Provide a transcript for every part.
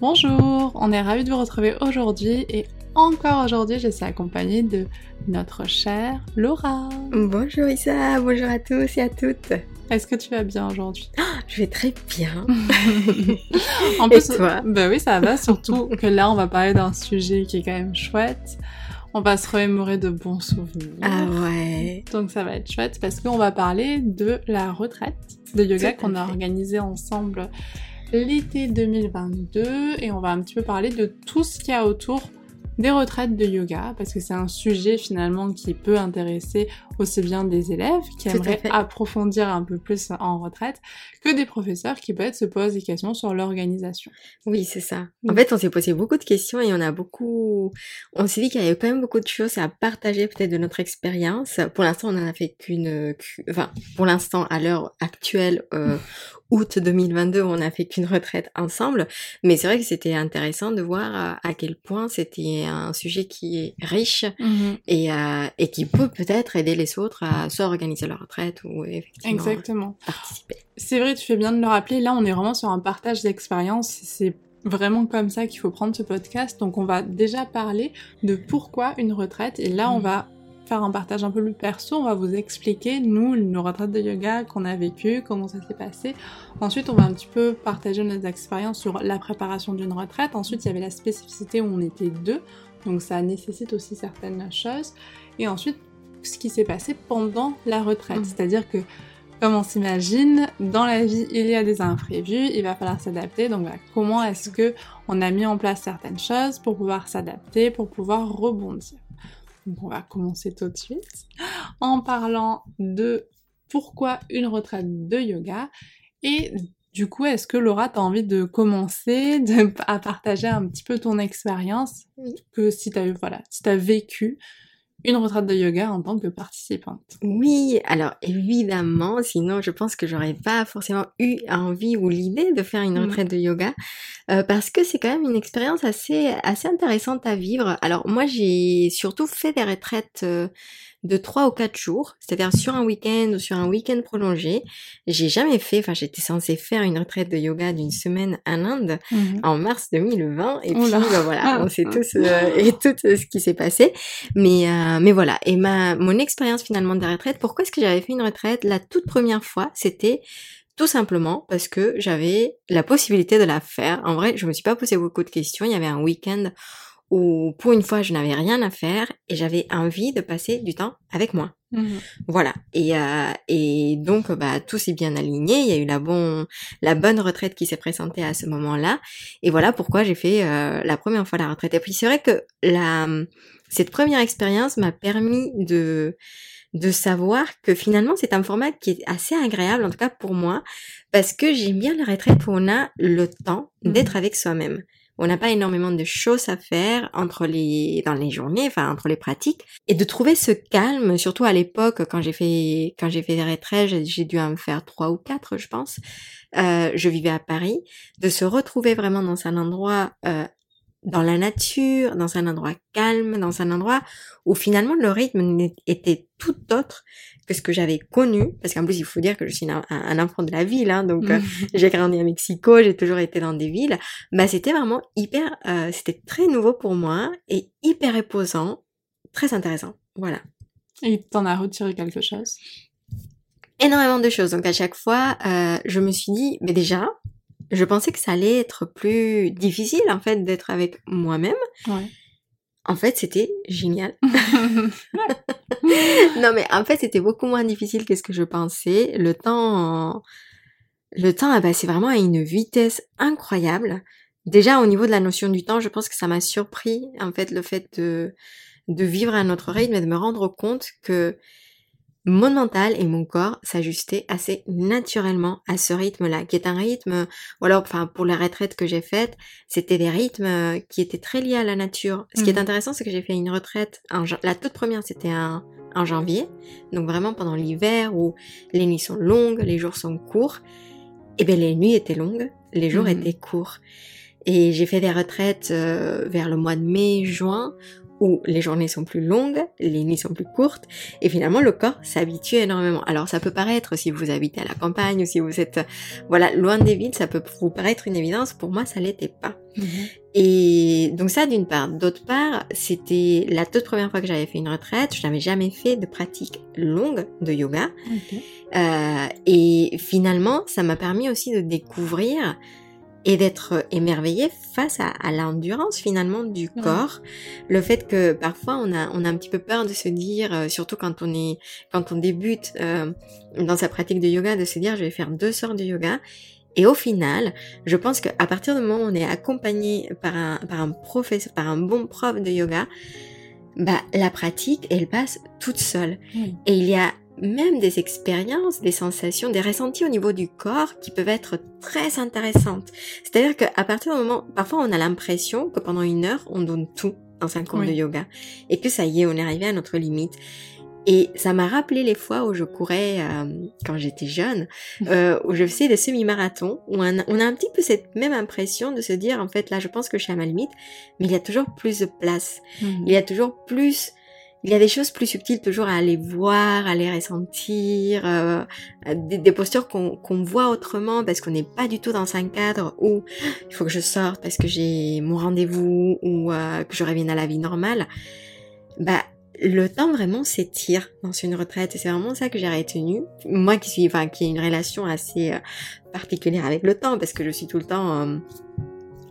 Bonjour, on est ravis de vous retrouver aujourd'hui et encore aujourd'hui je suis accompagnée de notre chère Laura. Bonjour Issa, bonjour à tous et à toutes. Est-ce que tu vas bien aujourd'hui? Je vais très bien. en plus, et toi? Bah oui, ça va, surtout que là on va parler d'un sujet qui est quand même chouette. On va se remémorer de bons souvenirs. Ah ouais. Donc ça va être chouette parce qu'on va parler de la retraite de yoga qu'on a organisée ensemble l'été 2022 et on va un petit peu parler de tout ce qu'il y a autour des retraites de yoga, parce que c'est un sujet finalement qui peut intéresser aussi bien des élèves qui aimeraient approfondir un peu plus en retraite, que des professeurs qui peut-être se posent des questions sur l'organisation. Oui, c'est ça. En fait, on s'est posé beaucoup de questions et on a beaucoup, on s'est dit qu'il y avait quand même beaucoup de choses à partager peut-être de notre expérience. Pour l'instant, on en a fait qu'une, enfin, pour l'instant, à l'heure actuelle, euh, août 2022 on a fait qu'une retraite ensemble, mais c'est vrai que c'était intéressant de voir euh, à quel point c'était un sujet qui est riche mmh et, euh, et qui peut peut-être aider les autres à soit organiser leur retraite ou effectivement Exactement. participer. C'est vrai, tu fais bien de le rappeler, là on est vraiment sur un partage d'expérience, c'est vraiment comme ça qu'il faut prendre ce podcast, donc on va déjà parler de pourquoi une retraite, et là on mmh. va faire un partage un peu plus perso, on va vous expliquer, nous, nos retraites de yoga qu'on a vécues, comment ça s'est passé. Ensuite, on va un petit peu partager nos expériences sur la préparation d'une retraite. Ensuite, il y avait la spécificité où on était deux, donc ça nécessite aussi certaines choses. Et ensuite, ce qui s'est passé pendant la retraite, mmh. c'est-à-dire que comme on s'imagine, dans la vie, il y a des imprévus, il va falloir s'adapter. Donc comment est-ce que on a mis en place certaines choses pour pouvoir s'adapter, pour pouvoir rebondir? On va commencer tout de suite en parlant de pourquoi une retraite de yoga. Et du coup, est-ce que Laura, tu as envie de commencer à partager un petit peu ton expérience? Que si tu as, voilà, si as vécu une retraite de yoga en tant que participante. Oui, alors évidemment, sinon je pense que j'aurais pas forcément eu envie ou l'idée de faire une mmh. retraite de yoga euh, parce que c'est quand même une expérience assez assez intéressante à vivre. Alors moi j'ai surtout fait des retraites euh, de trois ou quatre jours, c'est-à-dire sur un week-end ou sur un week-end prolongé. J'ai jamais fait, enfin j'étais censée faire une retraite de yoga d'une semaine en Inde mhm. en mars 2020 et puis ben voilà, on sait tous euh, et tout ce qui s'est passé. Mais euh, mais voilà, et ma mon expérience finalement de retraite, pourquoi est-ce que j'avais fait une retraite? La toute première fois, c'était tout simplement parce que j'avais la possibilité de la faire. En vrai, je me suis pas posé beaucoup de questions. Il y avait un week-end où pour une fois je n'avais rien à faire et j'avais envie de passer du temps avec moi. Mmh voilà. Et, euh, et donc bah tout s'est bien aligné. Il y a eu la bon la bonne retraite qui s'est présentée à ce moment-là. Et voilà pourquoi j'ai fait euh, la première fois la retraite. Et puis c'est vrai que la cette première expérience m'a permis de de savoir que finalement c'est un format qui est assez agréable en tout cas pour moi parce que j'aime bien la retraite où on a le temps mmh d'être avec soi-même on n'a pas énormément de choses à faire entre les dans les journées, enfin entre les pratiques, et de trouver ce calme, surtout à l'époque quand j'ai fait quand j'ai fait des j'ai dû en faire trois ou quatre, je pense. Euh, je vivais à Paris, de se retrouver vraiment dans un endroit euh, dans la nature, dans un endroit calme, dans un endroit où finalement le rythme était tout autre que ce que j'avais connu, parce qu'en plus il faut dire que je suis un, enfant de la ville, hein, donc euh, j'ai grandi à Mexico, j'ai toujours été dans des villes, bah c'était vraiment hyper, euh, c'était très nouveau pour moi et hyper reposant, très intéressant, voilà. Et t'en as retiré quelque chose? Énormément de choses, donc à chaque fois euh, je me suis dit, mais déjà, je pensais que ça allait être plus difficile en fait d'être avec moi-même. Ouais. En fait, c'était génial. non, mais en fait, c'était beaucoup moins difficile que ce que je pensais. Le temps, le temps a passé vraiment à une vitesse incroyable. Déjà, au niveau de la notion du temps, je pense que ça m'a surpris, en fait, le fait de, de vivre à notre rythme et de me rendre compte que mon mental et mon corps s'ajustaient assez naturellement à ce rythme-là, qui est un rythme, ou alors, enfin, pour la retraite que j'ai faite, c'était des rythmes qui étaient très liés à la nature. Ce qui est mmh. intéressant, c'est que j'ai fait une retraite, la toute première, c'était en, janvier, donc vraiment pendant l'hiver où les nuits sont longues, les jours sont courts, et bien les nuits étaient longues, les jours mmh. étaient courts. Et j'ai fait des retraites euh, vers le mois de mai, juin, où les journées sont plus longues, les nuits sont plus courtes, et finalement le corps s'habitue énormément. Alors ça peut paraître, si vous habitez à la campagne ou si vous êtes voilà loin des villes, ça peut vous paraître une évidence. Pour moi, ça l'était pas. Mhm. Et donc ça d'une part. D'autre part, c'était la toute première fois que j'avais fait une retraite. Je n'avais jamais fait de pratique longue de yoga. Euh, et finalement, ça m'a permis aussi de découvrir et d'être émerveillé face à, l'endurance finalement du corps. Le fait que parfois on a, on a un petit peu peur de se dire, euh, surtout quand on est, quand on débute euh, dans sa pratique de yoga, de se dire je vais faire deux sortes de yoga. Et au final, je pense qu'à partir du moment où on est accompagné par un, par un professeur, par un bon prof de yoga, bah, la pratique, elle passe toute seule. Et il y a même des expériences, des sensations, des ressentis au niveau du corps qui peuvent être très intéressantes. C'est-à-dire qu'à partir du moment, parfois on a l'impression que pendant une heure, on donne tout dans un cours de yoga et que ça y est, on est arrivé à notre limite. Et ça m'a rappelé les fois où je courais euh, quand j'étais jeune, euh, où je faisais des semi-marathons, où on a, on a, un petit peu cette même impression de se dire, en fait, là, je pense que je suis à ma limite, mais il y a toujours plus de place. Mhm. Il y a toujours plus il y a des choses plus subtiles toujours à aller voir, à les ressentir, euh, des, postures qu'on voit autrement parce qu'on n'est pas du tout dans un cadre où il faut que je sorte parce que j'ai mon rendez-vous ou euh, que je revienne à la vie normale. Bah, le temps vraiment s'étire dans une retraite et c'est vraiment ça que j'ai retenu. Moi qui suis, enfin, qui ai une relation assez euh, particulière avec le temps parce que je suis tout le temps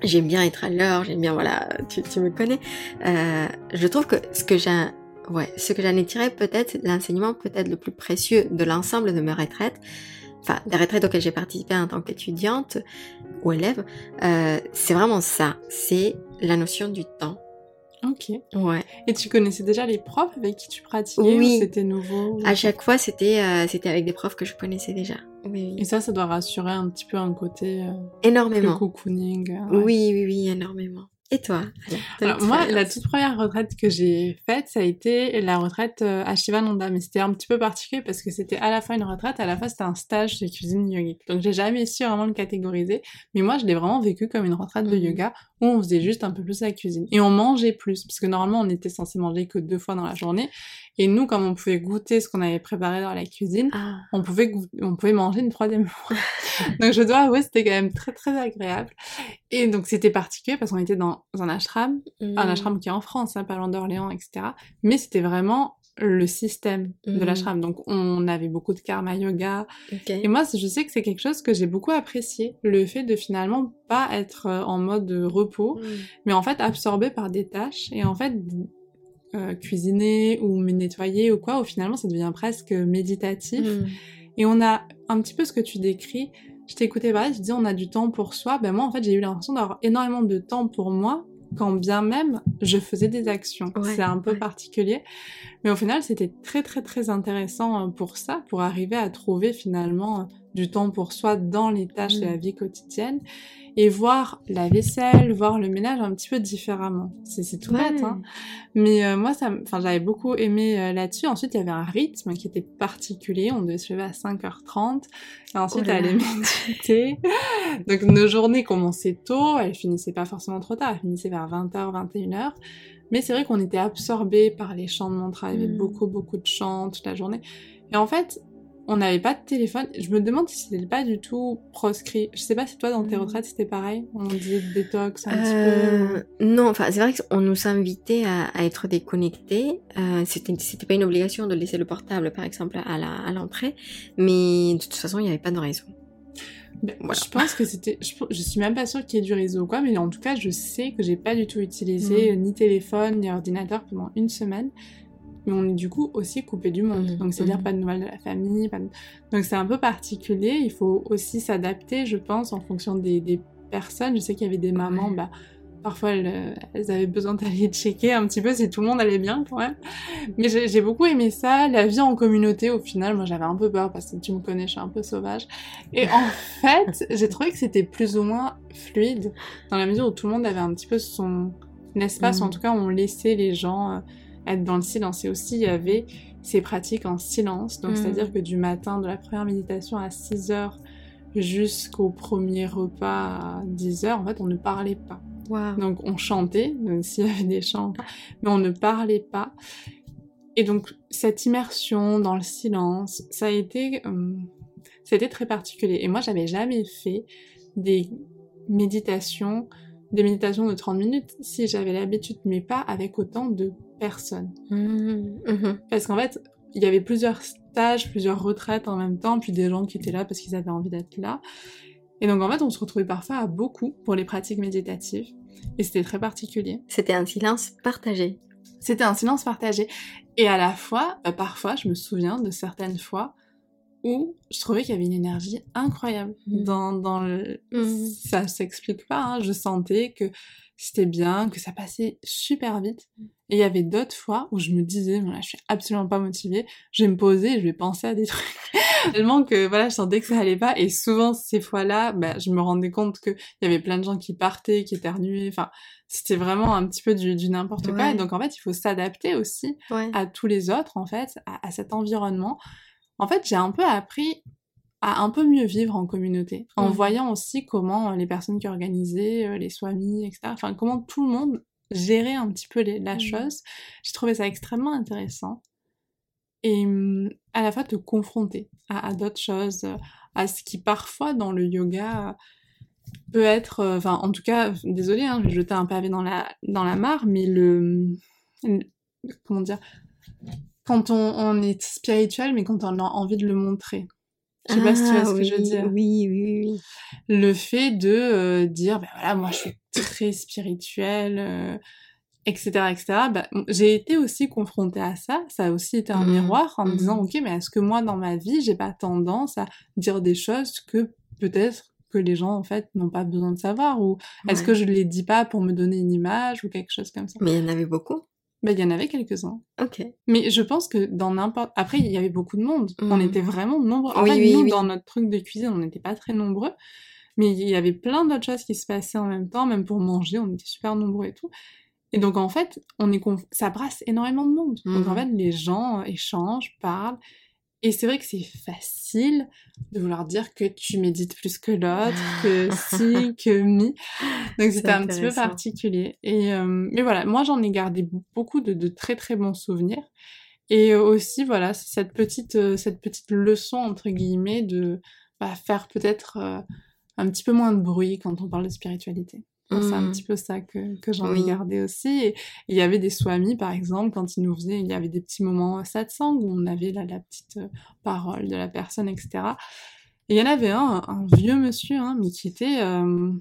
j'aime bien être à l'heure, j'aime bien, voilà, tu, tu me connais. Euh, je trouve que ce que j'ai ouais, ce que j'en ai tiré peut-être, l'enseignement peut-être le plus précieux de l'ensemble de mes retraites, enfin des retraites auxquelles j'ai participé en tant qu'étudiante ou élève, euh, c'est vraiment ça, c'est la notion du temps. Ok. Ouais. Et tu connaissais déjà les profs avec qui tu pratiquais Oui. C'était nouveau À chaque fois, c'était euh, c'était avec des profs que je connaissais déjà. Oui, Et ça, ça doit rassurer un petit peu un côté. Euh, énormément. cocooning. Oui, oui, oui, énormément. Et toi Alors, moi, la toute première retraite que j'ai faite, ça a été la retraite euh, à Shivananda, mais c'était un petit peu particulier parce que c'était à la fois une retraite, à la fois c'était un stage de cuisine yogique. Donc j'ai jamais su vraiment le catégoriser, mais moi je l'ai vraiment vécu comme une retraite de mhm. yoga où on faisait juste un peu plus la cuisine et on mangeait plus parce que normalement on était censé manger que deux fois dans la journée et nous comme on pouvait goûter ce qu'on avait préparé dans la cuisine, ah. on pouvait on pouvait manger une troisième fois. donc je dois avouer c'était quand même très très agréable et donc c'était particulier parce qu'on était dans un ashram, un mm. ashram qui est en France, hein, loin d'Orléans, etc. Mais c'était vraiment le système de mm. l'ashram. Donc on avait beaucoup de karma yoga. Et moi, je sais que c'est quelque chose que j'ai beaucoup apprécié, le fait de finalement pas être euh, en mode repos, mm. mais en fait absorbé par des tâches et en fait euh, cuisiner ou me nettoyer ou quoi, au finalement ça devient presque méditatif. Et on a un petit peu ce que tu décris, je t'écoutais parler, je disais on a du temps pour soi. Ben moi, en fait, j'ai eu l'impression d'avoir énormément de temps pour moi, quand bien même je faisais des actions. c'est un peu particulier. Mais au final, c'était très, très, très intéressant euh, pour ça, pour arriver à trouver finalement du temps pour soi dans les tâches de la mm. vie quotidienne et voir la vaisselle, voir le ménage un petit peu différemment. C'est tout bête, hein. Mais euh, moi, ça, enfin, j'avais beaucoup aimé euh, là-dessus. Ensuite, il y avait un rythme qui était particulier. On devait se lever à 5h30 et ensuite oh aller méditer. Donc nos journées commençaient tôt, elles finissaient pas forcément trop tard, elles finissaient vers 20h, 21h. Mais c'est vrai qu'on était absorbé par les chants de mantra, il y avait mm. beaucoup, beaucoup de chants toute la journée. Et en fait, on n'avait pas de téléphone. Je me demande si c'était pas du tout proscrit. Je sais pas si toi dans tes mm. retraites c'était pareil. On disait détox un petit peu. Euh, non, enfin c'est vrai qu'on nous invitait à, à être déconnectés. Euh, c'était c'était pas une obligation de laisser le portable par exemple à la à l'entrée, mais de toute façon il n'y avait pas de raison. Ben, Je pense que c'était. Je, je, suis même pas sûre qu'il y ait du réseau ou quoi, mais en tout cas, je sais que j'ai pas du tout utilisé mm. ni téléphone ni ordinateur pendant une semaine mais on est du coup aussi coupé du monde. Mmh. Donc c'est-à-dire mmh. pas de nouvelles de la famille. Donc c'est un peu particulier. Il faut aussi s'adapter, je pense, en fonction des, personnes. Je sais qu'il y avait des mamans, bah, parfois elles, avaient besoin d'aller checker un petit peu si tout le monde allait bien quand même. Mais j'ai beaucoup aimé ça, la vie en communauté au final, moi j'avais un peu peur parce que tu me connais, je suis un peu sauvage. Et en fait, j'ai trouvé que c'était plus ou moins fluide dans la mesure où tout le monde avait un petit peu son espace, en mmh. tout cas on laissait les gens euh, être dans le silence. Et aussi, il y avait ces pratiques en silence. Donc, mm. c'est-à-dire que du matin, de la première méditation à 6 heures jusqu'au premier repas à 10 heures, en fait, on ne parlait pas. Donc on chantait, s'il y avait des chants, mais on ne parlait pas. Et donc cette immersion dans le silence, ça a été, euh, ça a été très particulier. Et moi, j'avais jamais fait des méditations, des méditations de 30 minutes si j'avais l'habitude, mais pas avec autant de personnes. Mmh, mmh. Parce qu'en fait, il y avait plusieurs stages, plusieurs retraites en même temps, puis des gens qui étaient là parce qu'ils avaient envie d'être là. Et donc en fait, on se retrouvait parfois à beaucoup pour les pratiques méditatives. Et c'était très particulier. C'était un silence partagé. C'était un silence partagé. Et à la fois, euh, parfois, je me souviens de certaines fois où je trouvais qu'il y avait une énergie incroyable mmh. dans, dans le... Mmh. Ça s'explique pas, hein. je sentais que c'était bien, que ça passait super vite. Et il y avait d'autres fois où je me disais, voilà, je suis absolument pas motivée, je vais me poser je vais penser à des trucs. Tellement que, voilà, je sentais que ça allait pas. Et souvent, ces fois-là, bah, je me rendais compte qu'il y avait plein de gens qui partaient, qui éternuaient. Enfin, c'était vraiment un petit peu du, du n'importe quoi. Et donc, en fait, il faut s'adapter aussi à tous les autres, en fait, à, à cet environnement. En fait, j'ai un peu appris à un peu mieux vivre en communauté, en mmh. voyant aussi comment les personnes qui organisaient, euh, les swamis, etc., enfin comment tout le monde gérait un petit peu la mmh. chose. J'ai trouvé ça extrêmement intéressant. Et mmh, à la fois te confronter à, d'autres choses, à ce qui parfois dans le yoga peut être, euh, enfin en tout cas, désolé, hein, je un pavé dans la, dans la mare, mais le, comment dire, quand on, on est spirituel, mais quand on a envie de le montrer. Je sais pas si tu vois ce que je veux dire. Oui, oui, oui. Le fait de euh, dire, ben voilà, moi je suis très spirituelle, euh, etc., etc. Bah, j'ai été aussi confrontée à ça. Ça a aussi été un mmh. miroir en me disant, mmh. ok, mais est-ce que moi dans ma vie, j'ai pas tendance à dire des choses que peut-être que les gens en fait n'ont pas besoin de savoir? Ou est-ce que je les dis pas pour me donner une image ou quelque chose comme ça? Mais il y en avait beaucoup. Bah, il y en avait quelques-uns. Ok. Mais je pense que dans n'importe... Après, il y avait beaucoup de monde. On mm. était vraiment nombreux. En fait, nous, dans notre truc de cuisine, on n'était pas très nombreux. Mais il y avait plein d'autres choses qui se passaient en même temps. Même pour manger, on était super nombreux et tout. Et donc, en fait, on est ça brasse énormément de monde. Donc, en mm. fait, les gens échangent, parlent. Et c'est vrai que c'est facile de vouloir dire que tu médites plus que l'autre, que si, que mi. Donc c'était un petit peu particulier. Et euh, mais voilà, moi j'en ai gardé beaucoup de, de, très très bons souvenirs. Et aussi voilà cette petite euh, cette petite leçon entre guillemets de bah, faire peut-être euh, un petit peu moins de bruit quand on parle de spiritualité. C'est un mmh. petit peu ça que, que j'en ai gardé aussi. Et il y avait des swamis, par exemple, quand ils nous faisaient, il y avait des petits moments satsang où on avait la, la petite euh, parole de la personne, etc. Et il y en avait un, un vieux monsieur, hein, mais qui était, euh,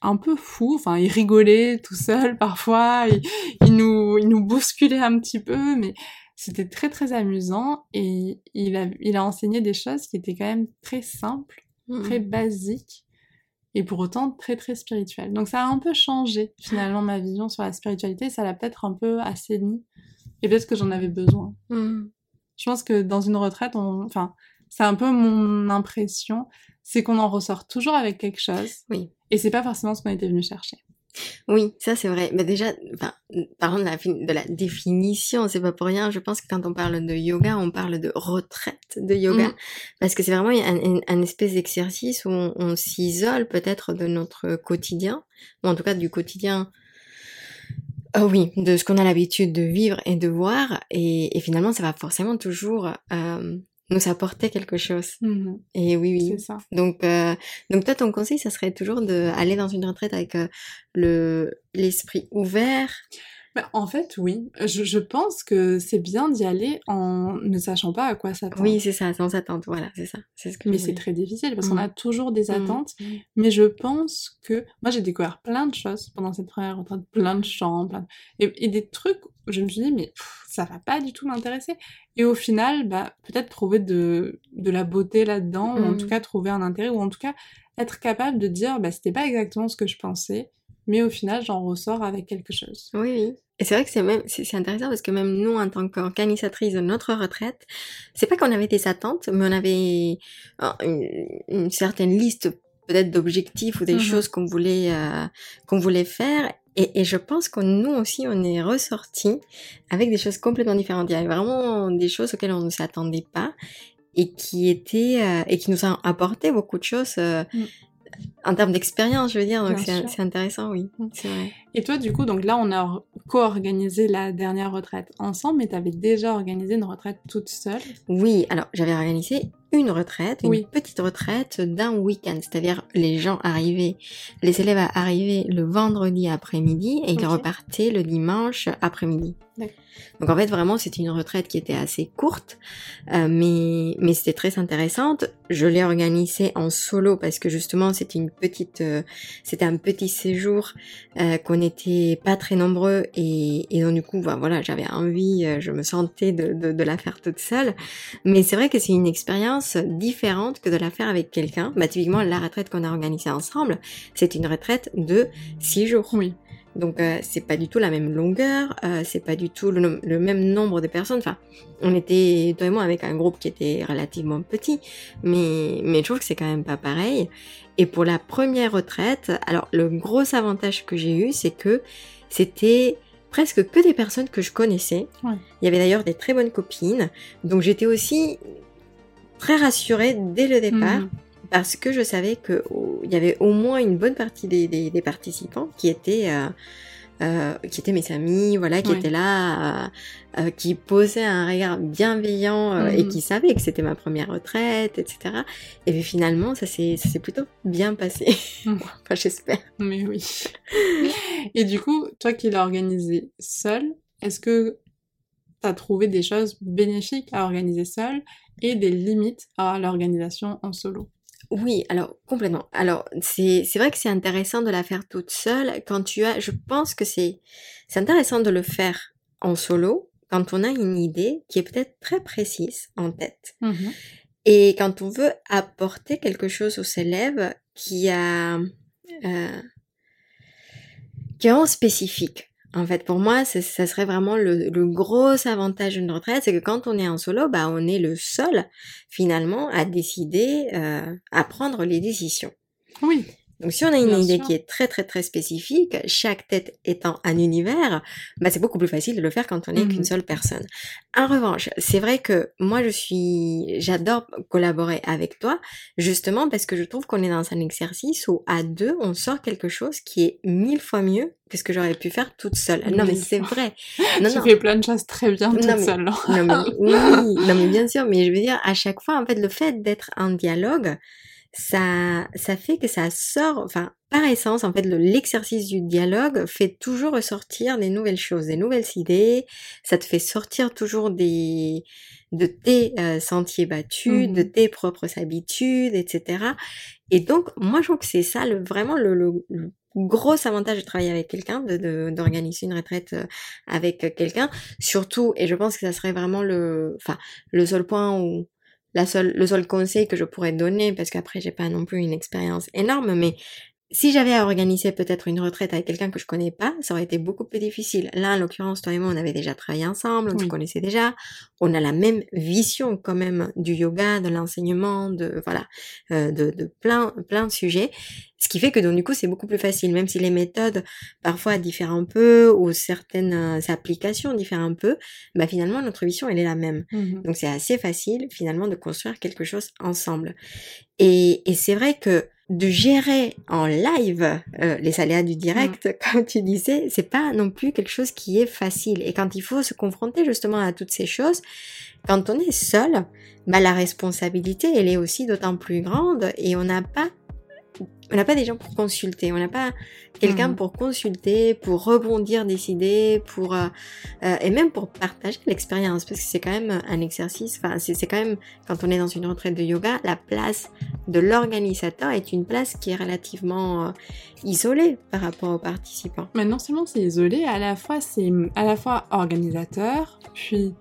un peu fou. Enfin, il rigolait tout seul parfois, il, il, nous, il nous bousculait un petit peu, mais c'était très très amusant. Et il a, il a enseigné des choses qui étaient quand même très simples, très mmh. basiques et pour autant très très spirituel. Donc ça a un peu changé finalement ma vision sur la spiritualité, ça l'a peut-être un peu assaini et peut-être que j'en avais besoin. Hmm. Je pense que dans une retraite, on... enfin, c'est un peu mon impression, c'est qu'on en ressort toujours avec quelque chose. Oui. Et c'est pas forcément ce qu'on était venu chercher. Oui, ça c'est vrai. Mais déjà, enfin, parlons de la, de la définition, c'est pas pour rien. Je pense que quand on parle de yoga, on parle de retraite de yoga. Mm. Parce que c'est vraiment un, un, espèce d'exercice où on, s'isole peut-être de notre quotidien, ou en tout cas du quotidien Oh oui, de ce qu'on a l'habitude de vivre et de voir, et, et, finalement ça va forcément toujours euh, nous apporter quelque chose. Mmh et oui, oui. C'est ça. Donc, euh, donc toi, ton conseil, ça serait toujours d'aller dans une retraite avec euh, le l'esprit ouvert, en fait, oui. Je, je pense que c'est bien d'y aller en ne sachant pas à quoi s'attendre. Oui, c'est ça, sans attente. Voilà, c'est ça. C'est ce que mais c'est très difficile parce qu'on mm. a toujours des mm. attentes. Mm. Mais je pense que moi, j'ai découvert plein de choses pendant cette première retraite, plein de chants, plein et, des trucs où je me suis dit, mais ça va pas du tout m'intéresser. Et au final, bah, peut-être trouver de, de la beauté là-dedans, ou en tout cas trouver un intérêt, ou en tout cas être capable de dire, bah, c'était pas exactement ce que je pensais mais au final, j'en ressors avec quelque chose. Oui, oui. Et c'est vrai que c'est même, c'est intéressant parce que même nous, en tant qu'organisatrice de notre retraite, c'est pas qu'on avait des attentes, mais on avait une, certaine liste peut-être d'objectifs ou des mhm. choses qu'on voulait, euh, qu'on voulait faire. Et, et, je pense que nous aussi, on est ressortis avec des choses complètement différentes. Il y avait vraiment des choses auxquelles on ne s'attendait pas et qui étaient, euh, et qui nous ont apporté beaucoup de choses. Euh, mm en termes d'expérience, je veux dire, donc c'est intéressant, oui. Mm. Vrai. Et toi, du coup, donc là, on a co-organisé la dernière retraite ensemble, mais tu avais déjà organisé une retraite toute seule Oui, alors j'avais organisé une retraite, une petite retraite d'un week-end, c'est-à-dire les gens arrivaient, les élèves arrivaient le vendredi après-midi et ils repartaient le dimanche après-midi. Donc en fait vraiment c'était une retraite qui était assez courte, euh, mais mais c'était très intéressante. Je l'ai organisée en solo parce que justement c'était une petite, euh, c'était un petit séjour euh, qu'on n'était pas très nombreux et, et donc du coup bah, voilà j'avais envie, je me sentais de, de, de, la faire toute seule. Mais c'est vrai que c'est une expérience différente que de la faire avec quelqu'un. Bah typiquement la retraite qu'on a organisée ensemble, c'est une retraite de six jours. Donc euh, c'est pas du tout la même longueur, euh, c'est pas du tout le, même nombre de personnes. Enfin, on était toi et moi avec un groupe qui était relativement petit, mais mais je trouve que c'est quand même pas pareil. Et pour la première retraite, alors le gros avantage que j'ai eu, c'est que c'était presque que des personnes que je connaissais. Il y avait d'ailleurs des très bonnes copines, donc j'étais aussi très rassurée dès le départ. Mmh parce que je savais qu'il y avait au moins une bonne partie des, des, participants qui étaient euh, euh, qui étaient mes amis, voilà, qui étaient là, euh, euh, qui posaient un regard bienveillant et mhm. qui savaient que c'était ma première retraite, etc. Et puis finalement, ça s'est ça s'est plutôt bien passé. enfin, j'espère. Mais oui. et du coup, toi qui l'as organisé seul, est-ce que tu as trouvé des choses bénéfiques à organiser seul et des limites à l'organisation en solo? Oui, alors complètement. Alors c'est vrai que c'est intéressant de la faire toute seule quand tu as. Je pense que c'est c'est intéressant de le faire en solo quand on a une idée qui est peut-être très précise en tête mmh et quand on veut apporter quelque chose aux élèves qui a euh, qui est en spécifique. En fait, pour moi, ça serait vraiment le, gros avantage d'une retraite, c'est que quand on est en solo, bah, on est le seul, finalement, à décider, euh, à prendre les décisions. Oui. Donc si on a une idée qui est très très très spécifique, chaque tête étant un univers, bah c'est beaucoup plus facile de le faire quand on n'est qu'une mmh seule personne. En revanche, c'est vrai que moi je suis, j'adore collaborer avec toi, justement parce que je trouve qu'on est dans un exercice où à deux on sort quelque chose qui est mille fois mieux que ce que j'aurais pu faire toute seule. Non mais c'est vrai. Non, tu fais plein de choses très bien toute seule. non mais oui, non mais bien sûr, mais je veux dire à chaque fois en fait le fait d'être en dialogue ça, ça fait que ça sort, enfin, par essence, en fait, l'exercice du dialogue fait toujours ressortir des nouvelles choses, des nouvelles idées. Ça te fait sortir toujours des, de tes euh, sentiers battus, de mmh tes propres habitudes, etc. Et donc, moi, je trouve que c'est ça le, vraiment le, le, gros avantage de travailler avec quelqu'un, de d'organiser une retraite euh, avec quelqu'un. Surtout, et je pense que ça serait vraiment le, enfin, le seul point où la seule, le seul conseil que je pourrais donner, parce qu'après j'ai pas non plus une expérience énorme, mais si j'avais à organiser peut-être une retraite avec quelqu'un que je connais pas, ça aurait été beaucoup plus difficile. Là, en l'occurrence, toi et moi, on avait déjà travaillé ensemble, on se connaissait déjà, on a la même vision quand même du yoga, de l'enseignement, de voilà, euh, de, de, plein plein de sujets. Ce qui fait que donc du coup c'est beaucoup plus facile, même si les méthodes parfois diffèrent un peu ou certaines euh, applications diffèrent un peu, bah finalement notre vision elle est la même. Mmh donc c'est assez facile finalement de construire quelque chose ensemble. Et, et c'est vrai que de gérer en live euh, les aléas du direct, mmh. comme tu disais, c'est pas non plus quelque chose qui est facile. Et quand il faut se confronter justement à toutes ces choses, quand on est seul, bah la responsabilité elle est aussi d'autant plus grande et on n'a pas on n'a pas des gens pour consulter, on n'a pas quelqu'un mhm. pour consulter, pour rebondir des idées, pour euh, euh, et même pour partager l'expérience, parce que c'est quand même un exercice. Enfin, c'est quand même quand on est dans une retraite de yoga, la place de l'organisateur est une place qui est relativement euh, isolée par rapport aux participants. Mais non seulement c'est isolé, à la fois c'est à la fois organisateur, puis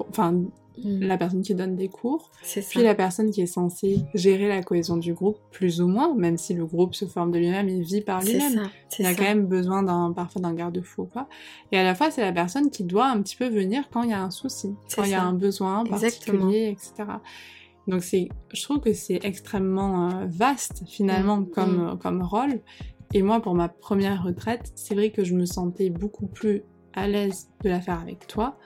enfin Mm. la personne qui donne des cours, puis la personne qui est censée gérer la cohésion du groupe, plus ou moins, même si le groupe se forme de lui-même et vit par lui-même. Il a quand même besoin d'un parfois d'un garde-fou, quoi. Et à la fois, c'est la personne qui doit un petit peu venir quand il y a un souci, quand il y a un besoin particulier, etc. Donc c'est, je trouve que c'est extrêmement euh, vaste finalement mm. comme mm. comme rôle. Et moi, pour ma première retraite, c'est vrai que je me sentais beaucoup plus à l'aise de la faire avec toi.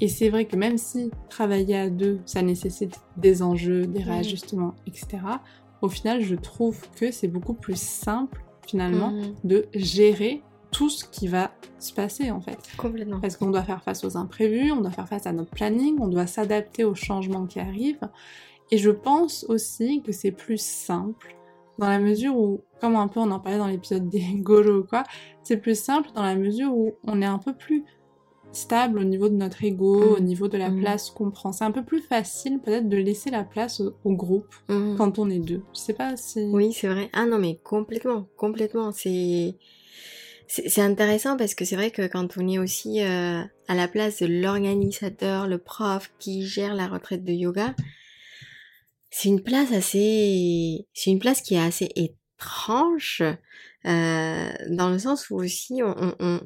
Et c'est vrai que même si travailler à deux, ça nécessite des enjeux, des réajustements, etc., au final, je trouve que c'est beaucoup plus simple, finalement, Mhm. de gérer tout ce qui va se passer, en fait. Complètement. Parce qu'on doit faire face aux imprévus, on doit faire face à notre planning, on doit s'adapter aux changements qui arrivent. Et je pense aussi que c'est plus simple dans la mesure où, comme un peu on en parlait dans l'épisode des golos ou quoi, c'est plus simple dans la mesure où on est un peu plus stable au niveau de notre ego, Mm. au niveau de la Mm. place qu'on prend. C'est un peu plus facile peut-être de laisser la place au, au groupe Mhm. quand on est deux. Je sais pas si... Oui, c'est vrai. Ah non, mais complètement, complètement. C'est c'est c'est intéressant parce que c'est vrai que quand on est aussi euh, à la place de l'organisateur, le prof qui gère la retraite de yoga, c'est une place assez, c'est une place qui est assez étrange euh, dans le sens où aussi on, on,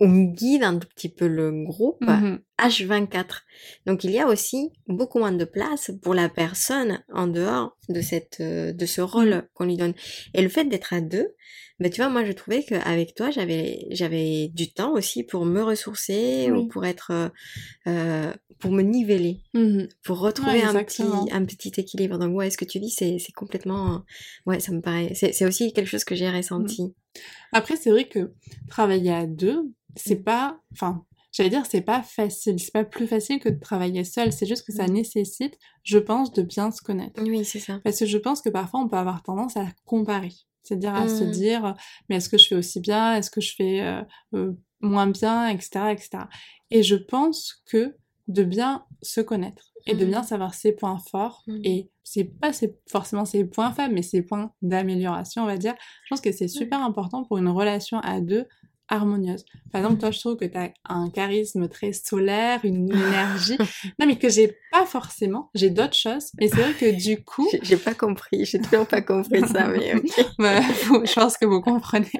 on, guide un tout petit peu le groupe. Mhm. H24. Donc il y a aussi beaucoup moins de place pour la personne en dehors de cette euh, de ce rôle qu'on lui donne. Et le fait d'être à deux, ben tu vois, moi je trouvais qu'avec toi j'avais j'avais du temps aussi pour me ressourcer Oui. ou pour être euh, euh, pour me niveler, Mhm. pour retrouver Ouais, un petit un petit équilibre. Donc ouais, ce que tu dis c'est c'est complètement ouais, ça me paraît c'est c'est aussi quelque chose que j'ai ressenti. Après, c'est vrai que travailler à deux, c'est Mm. pas. Enfin, j'allais dire, c'est pas facile. C'est pas plus facile que de travailler seul. C'est juste que ça Mm. nécessite, je pense, de bien se connaître. Oui, c'est ça. Parce que je pense que parfois, on peut avoir tendance à comparer. C'est-à-dire à se Mm. dire, mais est-ce que je fais aussi bien? Est-ce que je fais euh, euh, moins bien? Etc. etc. Et je pense que de bien se connaître et de Mhm. bien savoir ses points forts et c'est pas ses- forcément ses points faibles mais ses points d'amélioration on va dire je pense que c'est super important pour une relation à deux harmonieuse par exemple toi je trouve que tu as un charisme très solaire une énergie non mais que j'ai pas forcément j'ai d'autres choses mais c'est vrai que du coup J'ai pas compris, j'ai toujours pas compris ça, mais bah, vous- je pense que vous comprenez.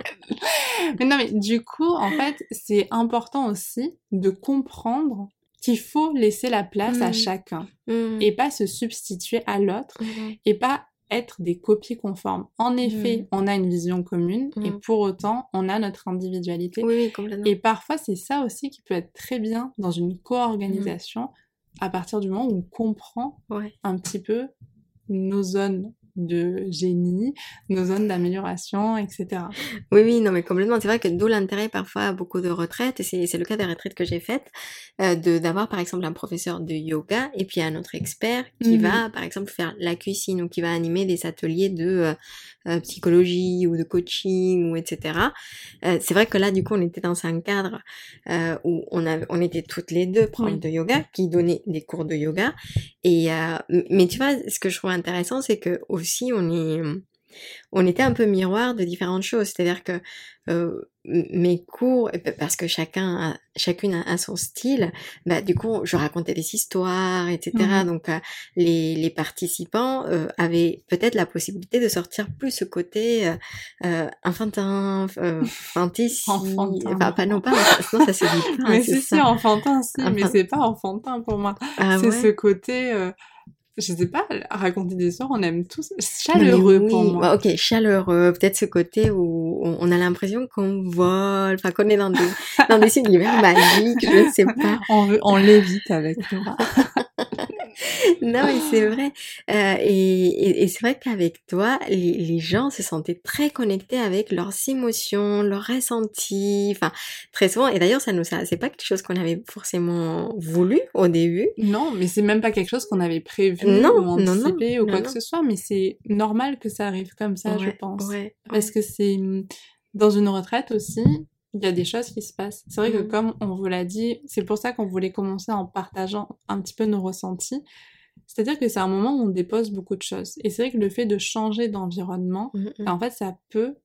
Mais non, mais du coup, en fait, c'est important aussi de comprendre qu'il faut laisser la place à Mhm. chacun Mhm. et pas se substituer à l'autre Mhm. et pas être des copies conformes. En effet, Mhm. on a une vision commune et Mhm. pour autant, on a notre individualité. Oui, oui, complètement. Et parfois, c'est ça aussi qui peut être très bien dans une co-organisation à partir du moment où on comprend Ouais. un petit peu nos zones de génie, nos zones d'amélioration, etc. Oui, oui, non, mais complètement. C'est vrai que d'où l'intérêt parfois à beaucoup de retraites, et c'est le cas des retraites que j'ai faites, euh, de d'avoir par exemple un professeur de yoga et puis un autre expert qui va par exemple faire la cuisine ou qui va animer des ateliers de euh, euh, psychologie ou de coaching ou etc. Euh, c'est vrai que là du coup on était dans un cadre où on avait, on était toutes les deux profs Oui. de yoga qui donnaient des cours de yoga et mais tu vois ce que je trouve intéressant c'est que aussi on est on était un peu miroir de différentes choses. C'est-à-dire que euh, mes cours, parce que chacun, a- chacune a, a son style, bah, du coup, je racontais des histoires, etc. Mhm. Donc, euh, les, les participants euh, avaient peut-être la possibilité de sortir plus ce côté euh, euh, enfantin, euh, fantaisie. Enfantin, Enfin, pas, non, pas, enfantin, non, ça se dit pas. mais c'est si, si, enfantin, si, mais Enfant- c'est pas enfantin pour moi. Ah c'est ouais? ce côté, euh, je sais pas, raconter des histoires, on aime tous, chaleureux pour moi. ok, chaleureux. Peut-être ce côté où on, on a l'impression qu'on vole, enfin qu'on est dans des, dans des univers magiques, je ne sais pas. On, veut, on l'évite avec nous. Non, mais c'est vrai. Euh, et et, et c'est vrai qu'avec toi, les, les gens se sentaient très connectés avec leurs émotions, leurs ressentis. Enfin, très souvent. Et d'ailleurs, ça nous, c'est pas quelque chose qu'on avait forcément voulu au début. Non, mais c'est même pas quelque chose qu'on avait prévu Non, ou non, non, anticipé ou non, quoi non. que ce soit, mais c'est normal que ça arrive comme ça, je Ouais, pense. Ouais. Parce que c'est dans une retraite aussi, il y a des choses qui se passent. C'est vrai que Mhm. comme on vous l'a dit, c'est pour ça qu'on voulait commencer en partageant un petit peu nos ressentis. C'est-à-dire que c'est un moment où on dépose beaucoup de choses. Et c'est vrai que le fait de changer d'environnement, Mhm, mhm. en fait, ça peut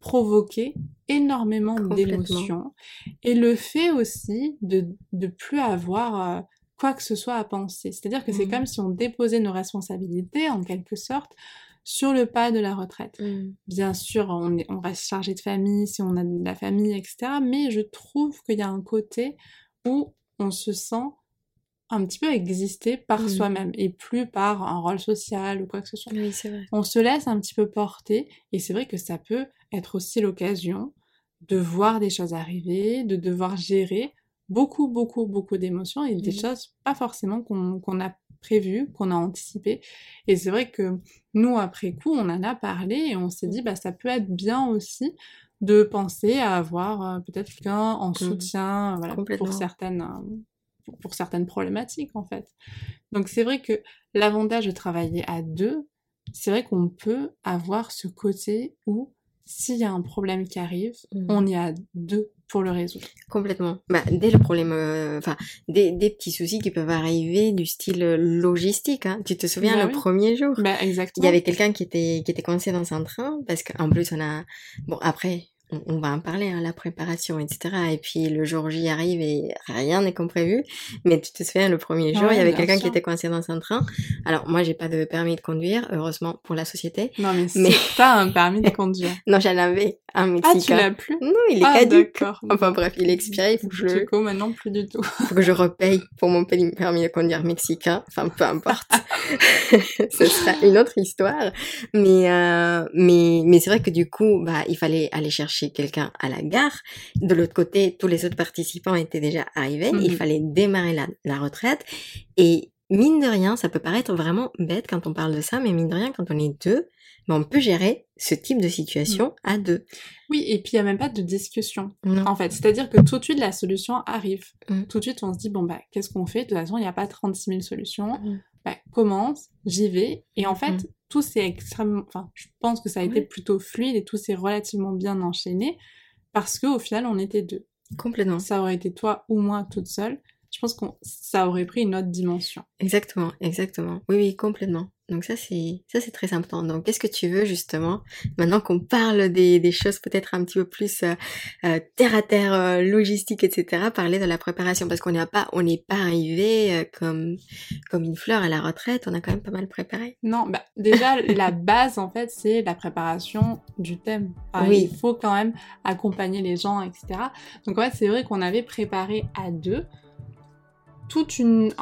provoquer énormément d'émotions. Et le fait aussi de de plus avoir euh, quoi que ce soit à penser. C'est-à-dire que c'est comme si on déposait nos responsabilités, en quelque sorte, sur le pas de la retraite. Mhm. Bien sûr, on, est, on reste chargé de famille si on a de la famille, etc. Mais je trouve qu'il y a un côté où on se sent un petit peu exister par Mhm. soi-même et plus par un rôle social ou quoi que ce soit. Oui, c'est vrai. On se laisse un petit peu porter et c'est vrai que ça peut être aussi l'occasion de voir des choses arriver, de devoir gérer beaucoup, beaucoup, beaucoup d'émotions et des Mhm. choses pas forcément qu'on qu'on a prévu, qu'on a anticipé. Et c'est vrai que nous, après coup, on en a parlé et on s'est dit, bah, ça peut être bien aussi de penser à avoir euh, peut-être quelqu'un en mmh. soutien voilà, pour certaines euh, pour certaines problématiques en fait. Donc c'est vrai que l'avantage de travailler à deux, c'est vrai qu'on peut avoir ce côté où s'il y a un problème qui arrive, mmh. on y a deux pour le résoudre. Complètement. Bah, dès le problème, euh, enfin, des, des, petits soucis qui peuvent arriver du style logistique. Hein. Tu te souviens bah le premier jour? Bah, exactement. Il y avait quelqu'un qui était qui était coincé dans un train parce qu'en plus on a bon après on, va en parler, hein, la préparation, etc. Et puis le jour J arrive et rien n'est comme prévu. Mais tu te souviens, le premier jour, il y avait quelqu'un qui était coincé dans un train. Alors moi, j'ai pas de permis de conduire, heureusement pour la société. Non, mais, mais... pas un permis de conduire. non, j'en avais un mexicain. Ah, tu l'as plus Non, il est ah, caduc. Enfin bref, il est expiré, il faut que je... Du coup, maintenant, plus du tout. faut que je repaye pour mon permis de conduire mexicain. Enfin, peu importe. Ce sera une autre histoire. Mais, euh, mais, mais c'est vrai que du coup, bah, il fallait aller chercher quelqu'un à la gare. De l'autre côté, tous les autres participants étaient déjà arrivés. Il mhm. fallait démarrer la, retraite. Et mine de rien, ça peut paraître vraiment bête quand on parle de ça, mais mine de rien, quand on est deux, on peut gérer ce type de situation mhm. à deux. Oui, et puis il n'y a même pas de discussion, en fait. C'est-à-dire que tout de suite, la solution arrive. Mhm. Tout de suite, on se dit, bon, bah, qu'est-ce qu'on fait? De toute façon, il n'y a pas 36 000 solutions. Bah, commence, j'y vais. Et en fait, tout s'est extrêmement, enfin, je pense que ça a été plutôt fluide et tout s'est relativement bien enchaîné parce qu'au final, on était deux. Complètement. Ça aurait été toi ou moi toute seule. Je pense que ça aurait pris une autre dimension. Exactement, exactement. Oui, oui, complètement. Donc ça c'est ça c'est très important. Donc qu'est-ce que tu veux justement maintenant qu'on parle des, des choses peut-être un petit peu plus euh, euh, terre à terre, euh, logistique, etc. Parler de la préparation parce qu'on n'est pas on n'est pas arrivé comme comme une fleur à la retraite. On a quand même pas mal préparé. Non, bah déjà la base en fait c'est la préparation du thème. oui. Il faut quand même accompagner les gens, etc. Donc en fait c'est vrai qu'on avait préparé à deux toute une,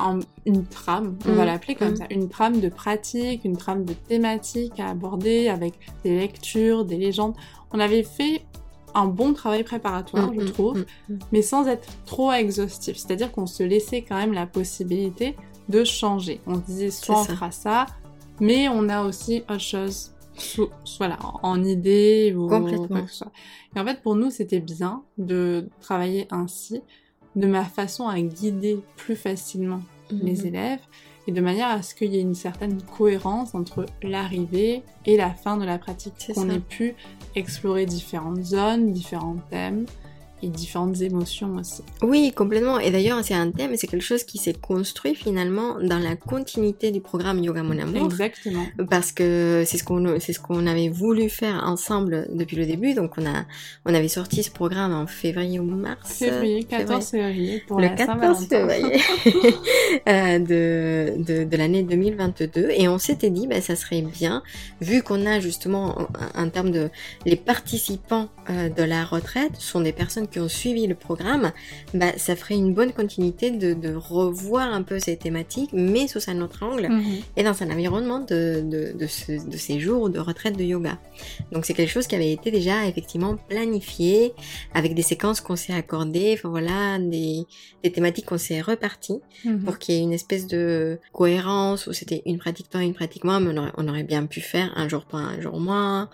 une trame, on va mm. l'appeler comme mm. ça, une trame de pratique, une trame de thématique à aborder avec des lectures, des légendes. On avait fait un bon travail préparatoire, je mm, trouve, mais sans être trop exhaustif. C'est-à-dire qu'on se laissait quand même la possibilité de changer. On se disait soit on fera ça, mais on a aussi autre chose, soit là, en idée ou Complètement. quoi que ce soit. Et en fait, pour nous, c'était bien de travailler ainsi de ma façon à guider plus facilement les mhm. élèves et de manière à ce qu'il y ait une certaine cohérence entre l'arrivée et la fin de la pratique, qu'on ait pu explorer différentes zones, différents thèmes, et différentes émotions aussi. Oui, complètement. Et d'ailleurs, c'est un thème, c'est quelque chose qui s'est construit finalement dans la continuité du programme Yoga Mon Amour. Exactement. Parce que c'est ce qu'on c'est ce qu'on avait voulu faire ensemble depuis le début. Donc on a on avait sorti ce programme en février ou mars. Février, 14 février pour le 14 février euh, de, de, de l'année 2022. Et on s'était dit, bah, ça serait bien, vu qu'on a justement en, termes de les participants euh, de la retraite sont des personnes qui ont suivi le programme, bah, ça ferait une bonne continuité de, de revoir un peu ces thématiques, mais sous un autre angle mhm. et dans un environnement de, de, de, ce, de ces jours de retraite de yoga. Donc c'est quelque chose qui avait été déjà effectivement planifié avec des séquences qu'on s'est accordées, enfin voilà, des, des thématiques qu'on s'est reparties mhm. pour qu'il y ait une espèce de cohérence où c'était une pratique toi, une pratique moi, mais on aurait, on aurait bien pu faire un jour toi, un jour moi.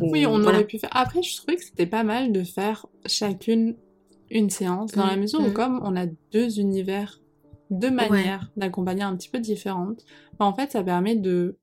oui, on aurait pu faire. Après, je trouvais que c'était pas mal de faire chacune une séance, dans la mm, mesure où mm. comme on a deux univers, deux manières d'accompagner un petit peu différentes, bah, en fait ça permet de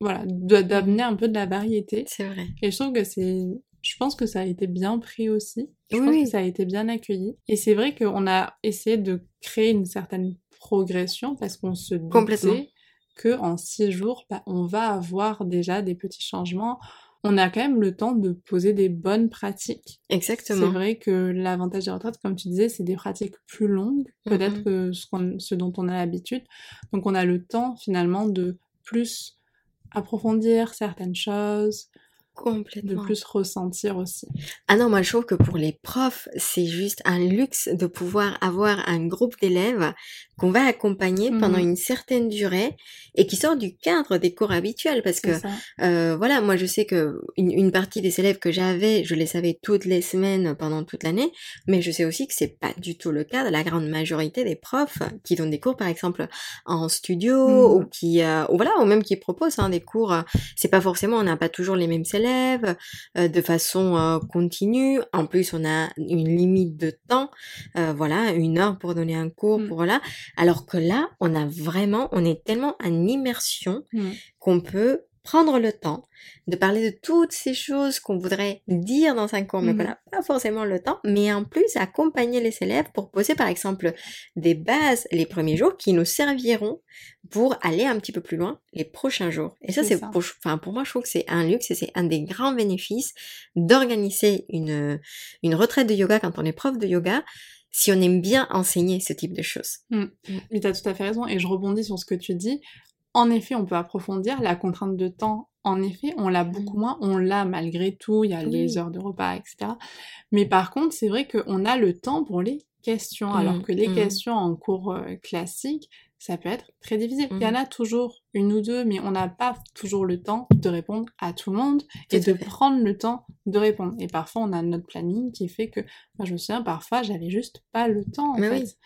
voilà d'amener un peu de la variété. C'est vrai. Et je trouve que c'est je pense que ça a été bien pris aussi. Je pense que ça a été bien accueilli. Et c'est vrai qu'on a essayé de créer une certaine progression parce qu'on se disait que en six jours, bah, on va avoir déjà des petits changements on a quand même le temps de poser des bonnes pratiques. Exactement. C'est vrai que l'avantage des retraites, comme tu disais, c'est des pratiques plus longues, peut-être que ce, ce, dont on a l'habitude. Donc on a le temps finalement de plus approfondir certaines choses, Complètement. De plus ressentir aussi. Ah non, moi je trouve que pour les profs, c'est juste un luxe de pouvoir avoir un groupe d'élèves qu'on va accompagner pendant mmh. une certaine durée et qui sort du cadre des cours habituels parce que euh, voilà, moi je sais que une, partie des élèves que j'avais, je les savais toutes les semaines pendant toute l'année, mais je sais aussi que c'est pas du tout le cas de la grande majorité des profs qui donnent des cours par exemple en studio mmh. ou qui euh, ou voilà ou même qui proposent hein, des cours. Euh, c'est pas forcément, on n'a pas toujours les mêmes élèves euh, de façon euh, continue. En plus, on a une limite de temps, euh, voilà, une heure pour donner un cours, mmh. pour là. Alors que là, on a vraiment, on est tellement en immersion mmh. qu'on peut prendre le temps de parler de toutes ces choses qu'on voudrait dire dans un cours, mais qu'on n'a mmh. pas forcément le temps, mais en plus accompagner les élèves pour poser par exemple des bases les premiers jours qui nous serviront pour aller un petit peu plus loin les prochains jours. Et ça, c'est pour, enfin, pour moi, je trouve que c'est un luxe et c'est un des grands bénéfices d'organiser une, une retraite de yoga quand on est prof de yoga si on aime bien enseigner ce type de choses. Mmh. Mais tu as tout à fait raison, et je rebondis sur ce que tu dis. En effet, on peut approfondir la contrainte de temps. En effet, on l'a beaucoup mmh. moins. On l'a malgré tout. Il y a les heures de repas, etc. Mais par contre, c'est vrai qu'on a le temps pour les questions, alors mmh, que les questions en cours euh, classique, ça peut être très difficile. Il y en mmh. a toujours une ou deux, mais on n'a pas toujours le temps de répondre à tout le monde et de prendre le temps de répondre. Et parfois, on a notre planning qui fait que, moi, je me souviens, parfois, j'avais juste pas le temps, en fait,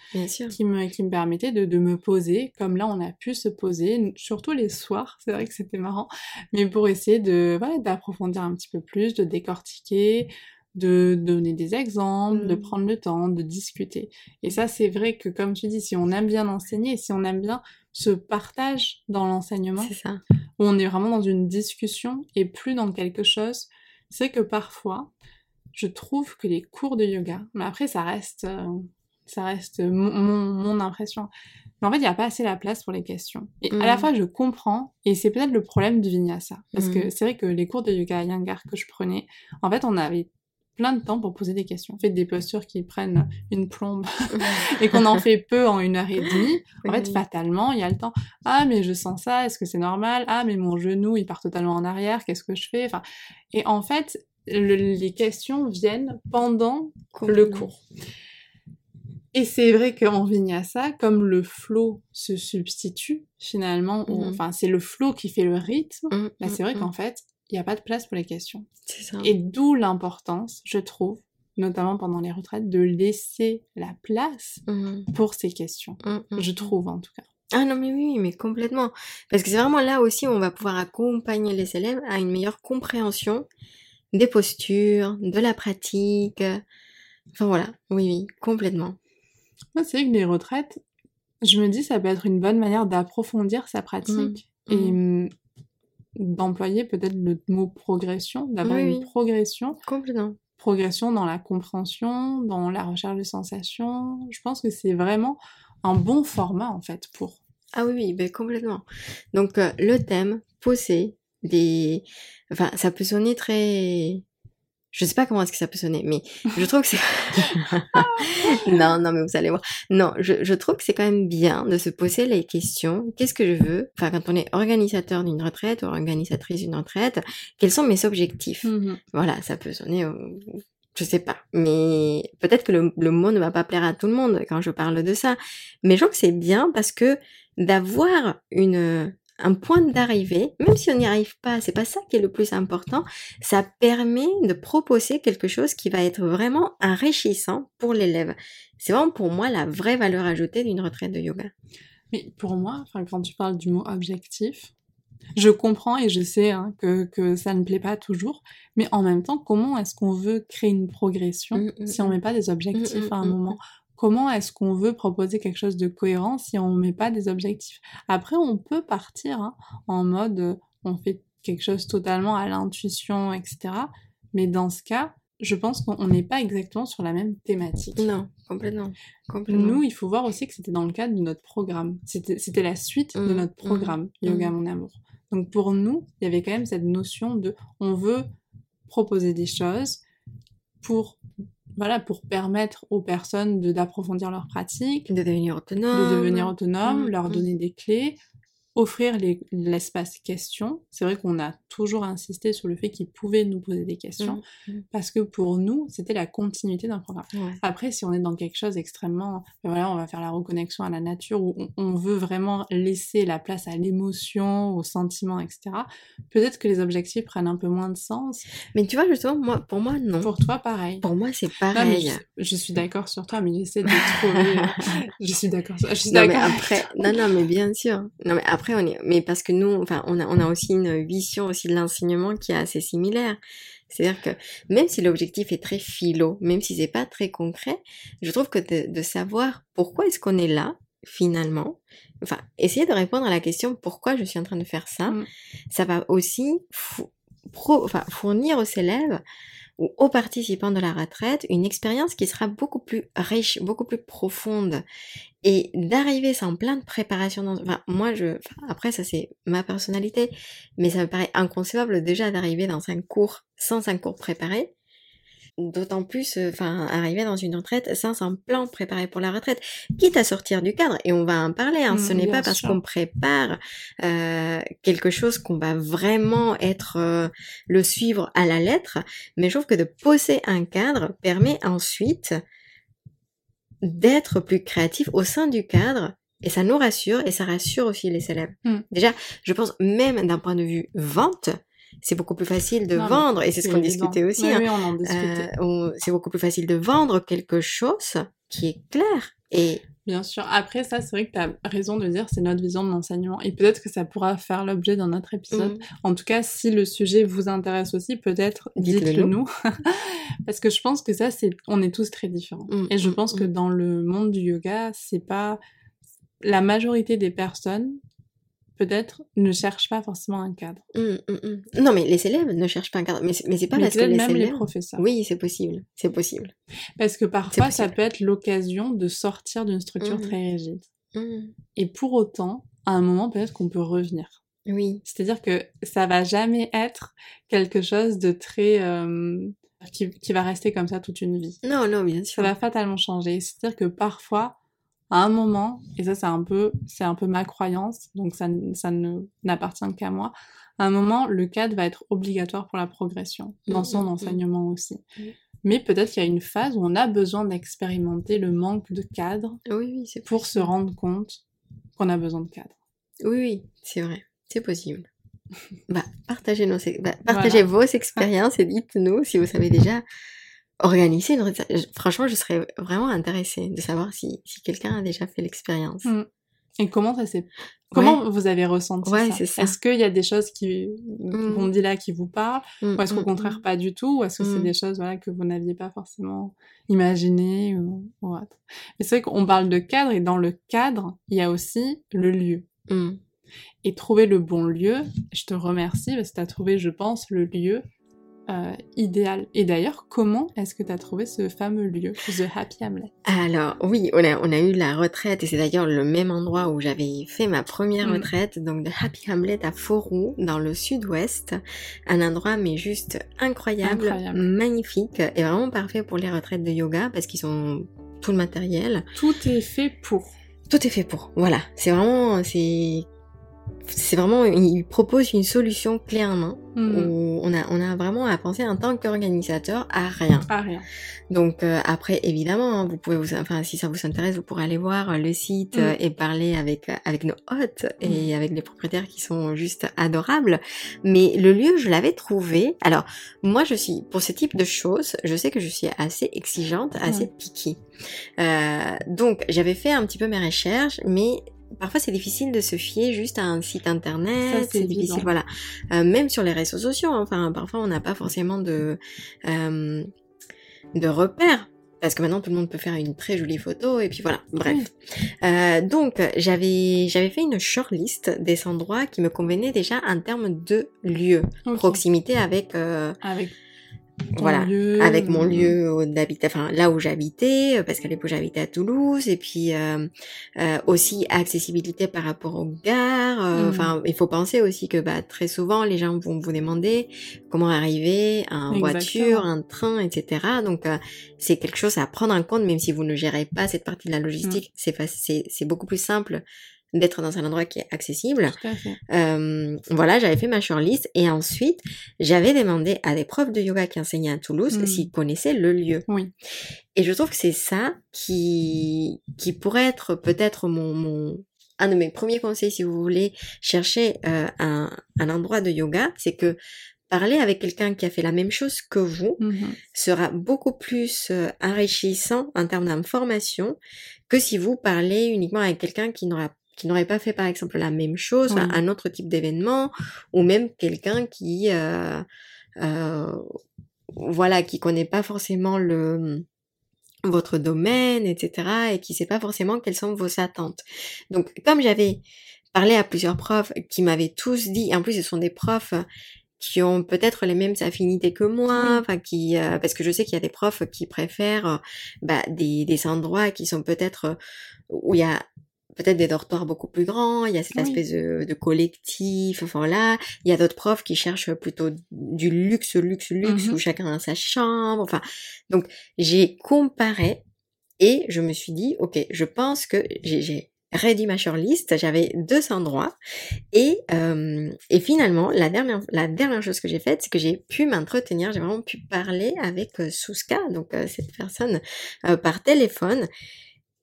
Qui, me, qui me permettait de, de, me poser, comme là, on a pu se poser, surtout les soirs, c'est vrai que c'était marrant, mais pour essayer de, voilà, d'approfondir un petit peu plus, de décortiquer, de donner des exemples, de mmh. prendre le temps, de discuter. Et ça, c'est vrai que, comme tu dis, si on aime bien enseigner, si on aime bien ce partage dans l'enseignement, où on est vraiment dans une discussion et plus dans quelque chose, c'est que parfois, je trouve que les cours de yoga, mais après, ça reste, euh, ça reste mon, impression. Mais en fait, il n'y a pas assez la place pour les questions. Et à la mmh. fois, je comprends, et c'est peut-être le problème du vinyasa. Parce que mmh. c'est vrai que les cours de yoga à Yangar que je prenais, en fait, on avait plein de temps pour poser des questions. Faites des postures qui prennent une plombe et qu'on en fait peu en une heure et demie. En fait, fatalement, il y a le temps. Ah, mais je sens ça, est-ce que c'est normal? Ah, mais mon genou, il part totalement en arrière, qu'est-ce que je fais? Enfin, Et en fait, les questions viennent pendant le cours. Et c'est vrai qu'en vinyasa, comme le flow se substitue finalement, mmh enfin c'est le flow qui fait le rythme, mmh, bah, c'est vrai mmh, qu'en fait, il n'y a pas de place pour les questions. C'est ça. Et d'où l'importance, je trouve, notamment pendant les retraites, de laisser la place mmh. pour ces questions. Mmh, mmh, je trouve en tout cas. Ah non mais oui, mais complètement. Parce que c'est vraiment là aussi où on va pouvoir accompagner les élèves à une meilleure compréhension des postures, de la pratique. Enfin voilà, oui, oui, complètement. Moi, c'est vrai que les retraites, je me dis, ça peut être une bonne manière d'approfondir sa pratique. Et d'employer peut-être le mot progression, d'avoir une progression. Complètement. Progression dans la compréhension, dans la recherche de sensations. Je pense que c'est vraiment un bon format en fait pour. Ah oui, oui, ben complètement. Donc euh, le thème, poser des... Enfin, ça peut sonner très je sais pas comment est-ce que ça peut sonner, mais je trouve que c'est... non, non, mais vous allez voir. Non, je, je trouve que c'est quand même bien de se poser les questions. Qu'est-ce que je veux? Enfin, quand on est organisateur d'une retraite ou organisatrice d'une retraite, quels sont mes objectifs? Mmh Voilà, ça peut sonner... Je sais pas, mais peut-être que le, le mot ne va pas plaire à tout le monde quand je parle de ça. Mais je trouve que c'est bien parce que d'avoir une un point d'arrivée, même si on n'y arrive pas, c'est pas ça qui est le plus important, ça permet de proposer quelque chose qui va être vraiment enrichissant pour l'élève. C'est vraiment pour moi la vraie valeur ajoutée d'une retraite de yoga. Mais pour moi, enfin, quand tu parles du mot objectif, je comprends et je sais hein, que, que, ça ne plaît pas toujours, mais en même temps, comment est-ce qu'on veut créer une progression mmh, mmh, si on met pas des mmh, objectifs à un moment? Comment est-ce qu'on veut proposer quelque chose de cohérent si on ne met pas des objectifs? Après, on peut partir hein, en mode euh, on fait quelque chose totalement à l'intuition, etc. Mais dans ce cas, je pense qu'on n'est pas exactement sur la même thématique. Non, complètement. Nous, il faut voir aussi que c'était dans le cadre de notre programme. C'était la suite de mmh, notre mmh, programme, Yoga mmh. Mon Amour. Donc pour nous, il y avait quand même cette notion de on veut proposer des choses pour voilà, pour permettre aux personnes de d'approfondir leur pratique, de devenir autonomes, de devenir autonomes, mmh, leur mmh. donner des clés, offrir l'espace question. C'est vrai qu'on a toujours insisté sur le fait qu'ils pouvaient nous poser des questions, Mmh, mmh. parce que pour nous, c'était la continuité d'un programme. Ouais. Après, si on est dans quelque chose extrêmement, ben voilà, on va faire la reconnexion à la nature, où on, on veut vraiment laisser la place à l'émotion, au sentiment, etc. Peut-être que les objectifs prennent un peu moins de sens. Mais tu vois, justement, moi, pour moi, non. Pour toi, pareil. Pour moi, c'est Non, pareil. je, je suis d'accord sur toi, mais j'essaie de trouver. euh, je suis d'accord. Je suis d'accord. après, non non mais bien sûr. Non mais après on est, mais parce que nous, enfin on a on a aussi une vision aussi de l'enseignement qui est assez similaire. C'est-à-dire que même si l'objectif est très philo, même si c'est pas très concret, je trouve que de, de savoir pourquoi est-ce qu'on est là finalement, enfin essayer de répondre à la question pourquoi je suis en train de faire ça, Mm. ça va aussi fou- pro- enfin, fournir aux élèves ou aux participants de la retraite une expérience qui sera beaucoup plus riche, beaucoup plus profonde. Et d'arriver sans plein de préparation dans... enfin, moi je après ça c'est ma personnalité mais ça me paraît inconcevable déjà d'arriver dans un cours sans un cours préparé d'autant plus euh, enfin arriver dans une retraite sans un plan préparé pour la retraite quitte à sortir du cadre et on va en parler hein, ce Mm, n'est pas parce qu'on prépare euh, quelque chose qu'on va vraiment être euh, le suivre à la lettre mais je trouve que de poser un cadre permet ensuite d'être plus créatif au sein du cadre et ça nous rassure et ça rassure aussi les élèves. Mm. Déjà, je pense même d'un point de vue vente, c'est beaucoup plus facile de Non, vendre et c'est ce qu'on discutait aussi. Oui, hein. oui, on en discutait. Euh, on- c'est beaucoup plus facile de vendre quelque chose qui est clair et Bien sûr. Après, ça, c'est vrai que tu as raison de dire c'est notre vision de l'enseignement. Et peut-être que ça pourra faire l'objet d'un autre épisode. Mm. En tout cas, si le sujet vous intéresse aussi, peut-être Dites-le nous. Parce que je pense que ça, c'est, on est tous très différents. Mm, Et je mm, pense que dans le monde du yoga, c'est pas, la majorité des personnes, peut-être, ne cherchent pas forcément un cadre. Hum, hum, hum. non mais les élèves ne cherchent pas un cadre mais c'est, mais c'est pas Mais parce que les même les élèves professeurs. oui c'est possible c'est possible Parce que parfois, ça peut être l'occasion de sortir d'une structure très rigide. Et pour autant, à un moment, peut-être qu'on peut revenir. oui C'est-à-dire que ça va jamais être quelque chose de très... euh, qui, qui va rester comme ça toute une vie. non non bien sûr Ça va fatalement changer. C'est-à-dire que parfois, à un moment, et ça c'est un peu, c'est un peu ma croyance, donc ça, ça ne n'appartient qu'à moi, à un moment, le cadre va être obligatoire pour la progression, dans Mm, son mm, mm. enseignement aussi. Mais peut-être qu'il y a une phase où on a besoin d'expérimenter le manque de cadre oui oui c'est pour se rendre compte qu'on a besoin de cadre. Oui, oui, c'est vrai, c'est possible. Bah, partagez, nos, bah, partagez vos expériences et dites-nous si vous savez déjà organiser une Franchement, je serais vraiment intéressée de savoir si, si quelqu'un a déjà fait l'expérience. Mm. Et comment ça s'est... Comment vous avez ressenti Ouais, ça? Est-ce qu'il y a des choses qui, Mm. qu'on dit là qui vous parlent? Mm, Ou est-ce qu'au mm, contraire pas du tout? Ou est-ce que c'est des choses voilà, que vous n'aviez pas forcément imaginées ou, ou autre? Mais c'est vrai qu'on parle de cadre et dans le cadre, il y a aussi le lieu. Et trouver le bon lieu, je te remercie parce que tu as trouvé, je pense, le lieu euh, idéal. Et d'ailleurs, comment est-ce que tu as trouvé ce fameux lieu, The Happy Hamlet? Alors, oui, on a, on a eu la retraite et c'est d'ailleurs le même endroit où j'avais fait ma première Mm. retraite, donc de Happy Hamlet à Forou, dans le sud-ouest. Un endroit, mais juste incroyable, Incroyable. magnifique et vraiment parfait pour les retraites de yoga parce qu'ils ont tout le matériel. Tout est fait pour. Tout est fait pour. Voilà. C'est vraiment, c'est, c'est vraiment, il propose une solution clé en main Mm. où on a, on a vraiment à penser en tant qu'organisateur à rien. Ah, rien. Donc euh, après, évidemment, hein, vous pouvez vous, enfin, si ça vous intéresse, vous pourrez aller voir le site Mm. euh, et parler avec euh, avec nos hôtes et avec les propriétaires qui sont juste adorables. Mais le lieu, je l'avais trouvé. Alors moi, je suis pour ce type de choses, je sais que je suis assez exigeante, assez picky. Euh, donc j'avais fait un petit peu mes recherches, mais Parfois, c'est difficile de se fier juste à un site internet. C'est difficile, voilà. Euh, même sur les réseaux sociaux, hein. enfin, parfois, on n'a pas forcément de euh, de repères. Parce que maintenant tout le monde peut faire une très jolie photo et puis voilà, bref. Euh, donc j'avais j'avais fait une shortlist des endroits qui me convenaient déjà en termes de lieu, proximité avec voilà, lieu, avec mon euh, lieu d'habitat, enfin là où j'habitais, euh, parce qu'à l'époque j'habitais à Toulouse, et puis euh, euh, aussi accessibilité par rapport aux gares. euh, Mhm. Enfin, il faut penser aussi que bah, très souvent les gens vont vous demander comment arriver en Exactement. voiture, en train, etc. Donc euh, c'est quelque chose à prendre en compte, même si vous ne gérez pas cette partie de la logistique. Mm. C'est c'est beaucoup plus simple d'être dans un endroit qui est accessible. Tout à fait. Euh, voilà, j'avais fait ma shortlist et ensuite j'avais demandé à des profs de yoga qui enseignaient à Toulouse Mm. s'ils connaissaient le lieu. Oui. Et je trouve que c'est ça qui, qui pourrait être peut-être mon, mon, un de mes premiers conseils si vous voulez chercher euh, un, un endroit de yoga, c'est que parler avec quelqu'un qui a fait la même chose que vous Mhm. sera beaucoup plus euh, enrichissant en termes d'information que si vous parlez uniquement avec quelqu'un qui n'aura qui n'aurait pas fait par exemple la même chose, Oui. un autre type d'événement, ou même quelqu'un qui euh, euh, voilà qui connaît pas forcément le votre domaine, etc. et qui sait pas forcément quelles sont vos attentes. Donc comme j'avais parlé à plusieurs profs qui m'avaient tous dit, en plus ce sont des profs qui ont peut-être les mêmes affinités que moi, enfin qui euh, parce que je sais qu'il y a des profs qui préfèrent euh, bah, des, des endroits qui sont peut-être euh, où il y a peut-être des dortoirs beaucoup plus grands, il y a cette Oui. espèce de, de collectif, enfin voilà, il y a d'autres profs qui cherchent plutôt du luxe, luxe, luxe, Mhm. où chacun a sa chambre, enfin, donc j'ai comparé et je me suis dit, ok, je pense que j'ai- réduit ma shortlist, j'avais deux endroits et, euh, et finalement, la dernière, la dernière chose que j'ai faite, c'est que j'ai pu m'entretenir, j'ai vraiment pu parler avec euh, Souska, donc euh, cette personne, euh, par téléphone.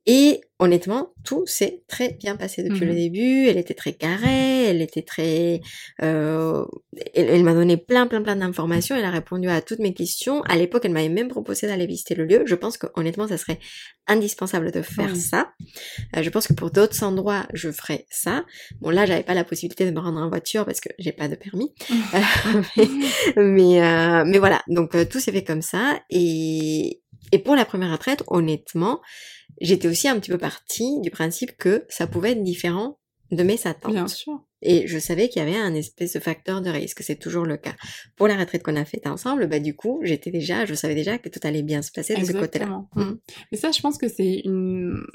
Et honnêtement, tout s'est très bien passé depuis le Mhm. début. Elle était très carrée, elle était très, euh, elle, elle m'a donné plein, plein, plein d'informations. Elle a répondu à toutes mes questions. À l'époque, elle m'avait même proposé d'aller visiter le lieu. Je pense que honnêtement, ça serait indispensable de faire Oui. ça. Euh, je pense que pour d'autres endroits, je ferais ça. Bon, là, j'avais pas la possibilité de me rendre en voiture parce que j'ai pas de permis. Euh, mais, mais, euh, mais voilà. Donc tout s'est fait comme ça. Et, et pour la première retraite, honnêtement, j'étais aussi un petit peu partie du principe que ça pouvait être différent de mes attentes. Bien sûr. Et je savais qu'il y avait un espèce de facteur de risque, c'est toujours le cas. Pour la retraite qu'on a faite ensemble, bah du coup, j'étais déjà, je savais déjà que tout allait bien se passer de ce côté-là. Exactement. Mm. Mais ça, je pense que c'est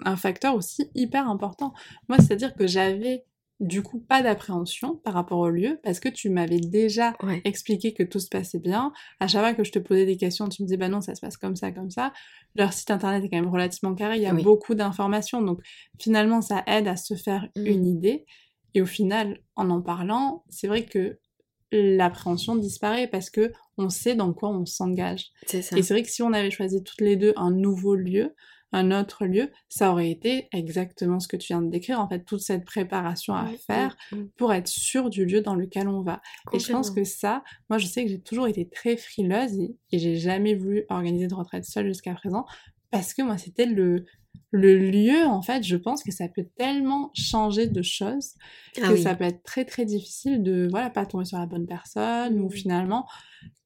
un facteur aussi hyper important. Moi, c'est-à-dire que j'avais du coup pas d'appréhension par rapport au lieu parce que tu m'avais déjà Ouais. expliqué que tout se passait bien. À chaque fois que je te posais des questions, tu me disais bah non, ça se passe comme ça, comme ça. Leur site internet est quand même relativement carré, il y a Oui. beaucoup d'informations, donc finalement ça aide à se faire Mm. une idée. Et au final, en en parlant, c'est vrai que l'appréhension disparaît parce que on sait dans quoi on s'engage. Et c'est vrai que si on avait choisi toutes les deux un nouveau lieu, un autre lieu, ça aurait été exactement ce que tu viens de décrire, en fait, toute cette préparation à faire pour être sûr du lieu dans lequel on va. Et je pense que ça, moi je sais que j'ai toujours été très frileuse et, et j'ai jamais voulu organiser de retraite seule jusqu'à présent parce que moi c'était le le lieu en fait, je pense que ça peut tellement changer de choses Ah que oui. ça peut être très très difficile de voilà pas tomber sur la bonne personne ou Mhm. finalement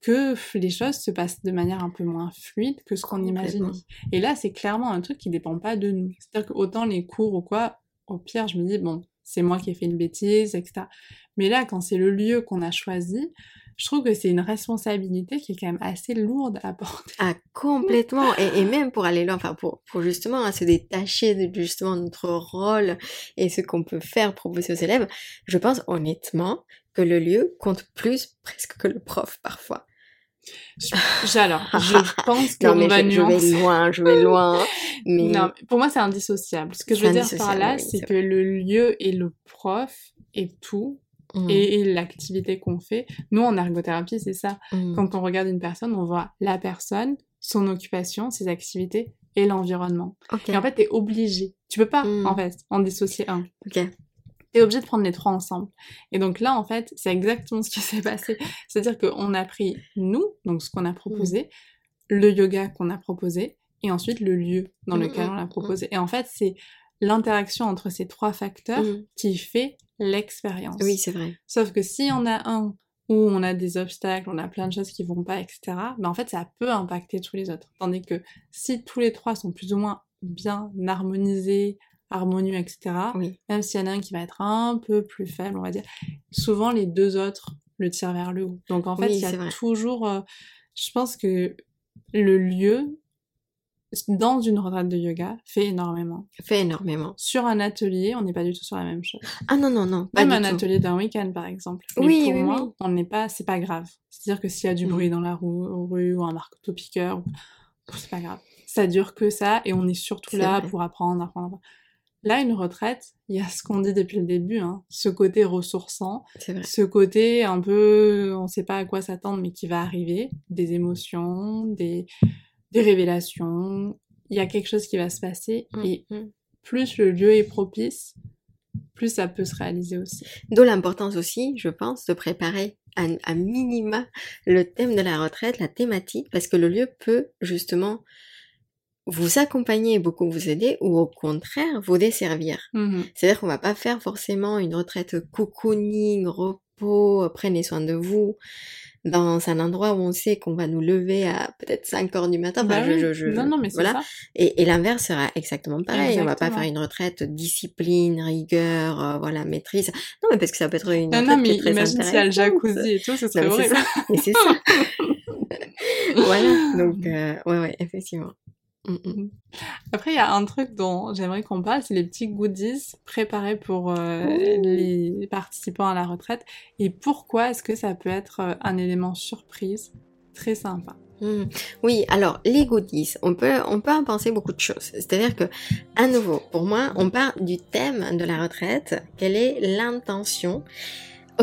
que les choses se passent de manière un peu moins fluide que ce qu'on imaginait. Et là, c'est clairement un truc qui dépend pas de nous. C'est-à-dire que autant les cours ou quoi, au pire, je me dis bon, c'est moi qui ai fait une bêtise, etc. Mais là, quand c'est le lieu qu'on a choisi, je trouve que c'est une responsabilité qui est quand même assez lourde à porter. Ah, complètement. Et, et même pour aller là, enfin, pour, pour justement hein, se détacher de justement notre rôle et ce qu'on peut faire proposer aux élèves, je pense honnêtement que le lieu compte plus presque que le prof parfois. Je- alors, je pense Non, qu'on mais je, je vais loin, je vais loin. Mais Non, pour moi, c'est indissociable. Ce que je veux dire par là, oui, c'est que le lieu et le prof et tout, Mm, et, et l'activité qu'on fait. Nous, en ergothérapie, c'est ça. mm. Quand on regarde une personne, on voit la personne, son occupation, ses activités et l'environnement. Ok. Et en fait, t'es obligé. Tu peux pas, Mm. en fait, en dissocier un. Ok. T'es obligé de prendre les trois ensemble. Et donc là, en fait, c'est exactement ce qui s'est passé. C'est-à-dire qu'on a pris nous, donc ce qu'on a proposé, le yoga qu'on a proposé, et ensuite le lieu dans lequel on l'a proposé. Et en fait, c'est l'interaction entre ces trois facteurs Mm. qui fait l'expérience. Oui, c'est vrai. Sauf que si on a un où on a des obstacles, on a plein de choses qui vont pas, etc., ben en fait, ça peut impacter tous les autres. Tandis que si tous les trois sont plus ou moins bien harmonisés, harmonieux, etc., Oui. même s'il y en a un qui va être un peu plus faible, on va dire, souvent les deux autres le tirent vers le haut. Donc en fait, Oui, il y a toujours... euh, je pense que le lieu, dans une retraite de yoga, fait énormément. Fait énormément. Sur un atelier, on n'est pas du tout sur la même chose. Ah non, non, non. Pas Même du un tout. atelier d'un week-end, par exemple. Mais Oui, pour oui, moi, oui. on n'est pas, c'est pas grave. C'est-à-dire que s'il y a du Mm. bruit dans la rue, rue ou un marteau-piqueur, c'est pas grave. Ça dure que ça et on est surtout C'est là vrai. pour apprendre, apprendre, apprendre. Là, une retraite, il y a ce qu'on dit depuis le début, hein, ce côté ressourçant, C'est vrai. ce côté un peu, on sait pas à quoi s'attendre, mais qui va arriver, des émotions, des, des révélations, il y a quelque chose qui va se passer, Mm, et mm. plus le lieu est propice, plus ça peut se réaliser aussi. D'où l'importance aussi, je pense, de préparer à, à minima le thème de la retraite, la thématique, parce que le lieu peut justement vous accompagner et beaucoup vous aider, ou au contraire vous desservir. Mhm. C'est-à-dire qu'on va pas faire forcément une retraite cocooning, repos, euh, prenez soin de vous, dans un endroit où on sait qu'on va nous lever à peut-être 5 heures du matin. Enfin, Bah je- je- je- non, non, mais c'est voilà. ça. Et, et l'inverse sera exactement pareil. On va pas Exactement. faire une retraite discipline, rigueur, euh, voilà, maîtrise. Non, mais parce que ça peut être une Non, retraite non, qui mais est très imagine s'il y a le jacuzzi et tout, ce serait horrible. ça. Mais c'est ça. voilà. Donc, euh, ouais, ouais, effectivement. Mm, mm. Après, il y a un truc dont j'aimerais qu'on parle, c'est les petits goodies préparés pour euh, les participants à la retraite. Et pourquoi est-ce que ça peut être euh, un élément surprise très sympa? Mm. Oui, alors les goodies, on peut, on peut en penser beaucoup de choses. C'est-à-dire que, à nouveau, pour moi, on part du thème de la retraite. Quelle est l'intention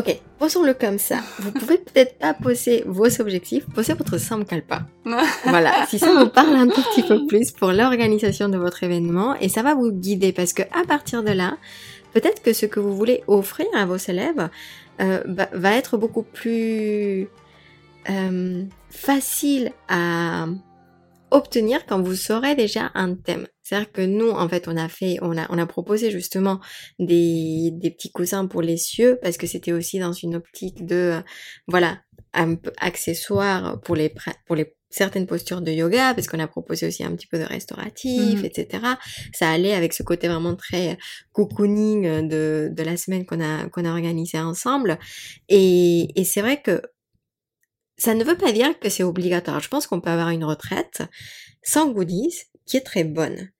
Ok, posons-le comme ça. Vous pouvez peut-être pas poser vos objectifs, posez votre Samkalpa. Voilà, si ça vous parle un tout petit peu plus pour l'organisation de votre événement, et ça va vous guider parce que à partir de là, peut-être que ce que vous voulez offrir à vos élèves euh, va, va être beaucoup plus euh, facile à obtenir quand vous saurez déjà un thème. C'est-à-dire que nous, en fait, on a fait, on a, on a proposé justement des, des petits coussins pour les cieux parce que c'était aussi dans une optique de, euh, voilà, un peu accessoire pour les, pour les certaines postures de yoga parce qu'on a proposé aussi un petit peu de restauratif, Mhm. etc. Ça allait avec ce côté vraiment très cocooning de, de la semaine qu'on a, qu'on a organisé ensemble. Et, et c'est vrai que ça ne veut pas dire que c'est obligatoire. Je pense qu'on peut avoir une retraite sans goodies qui est très bonne.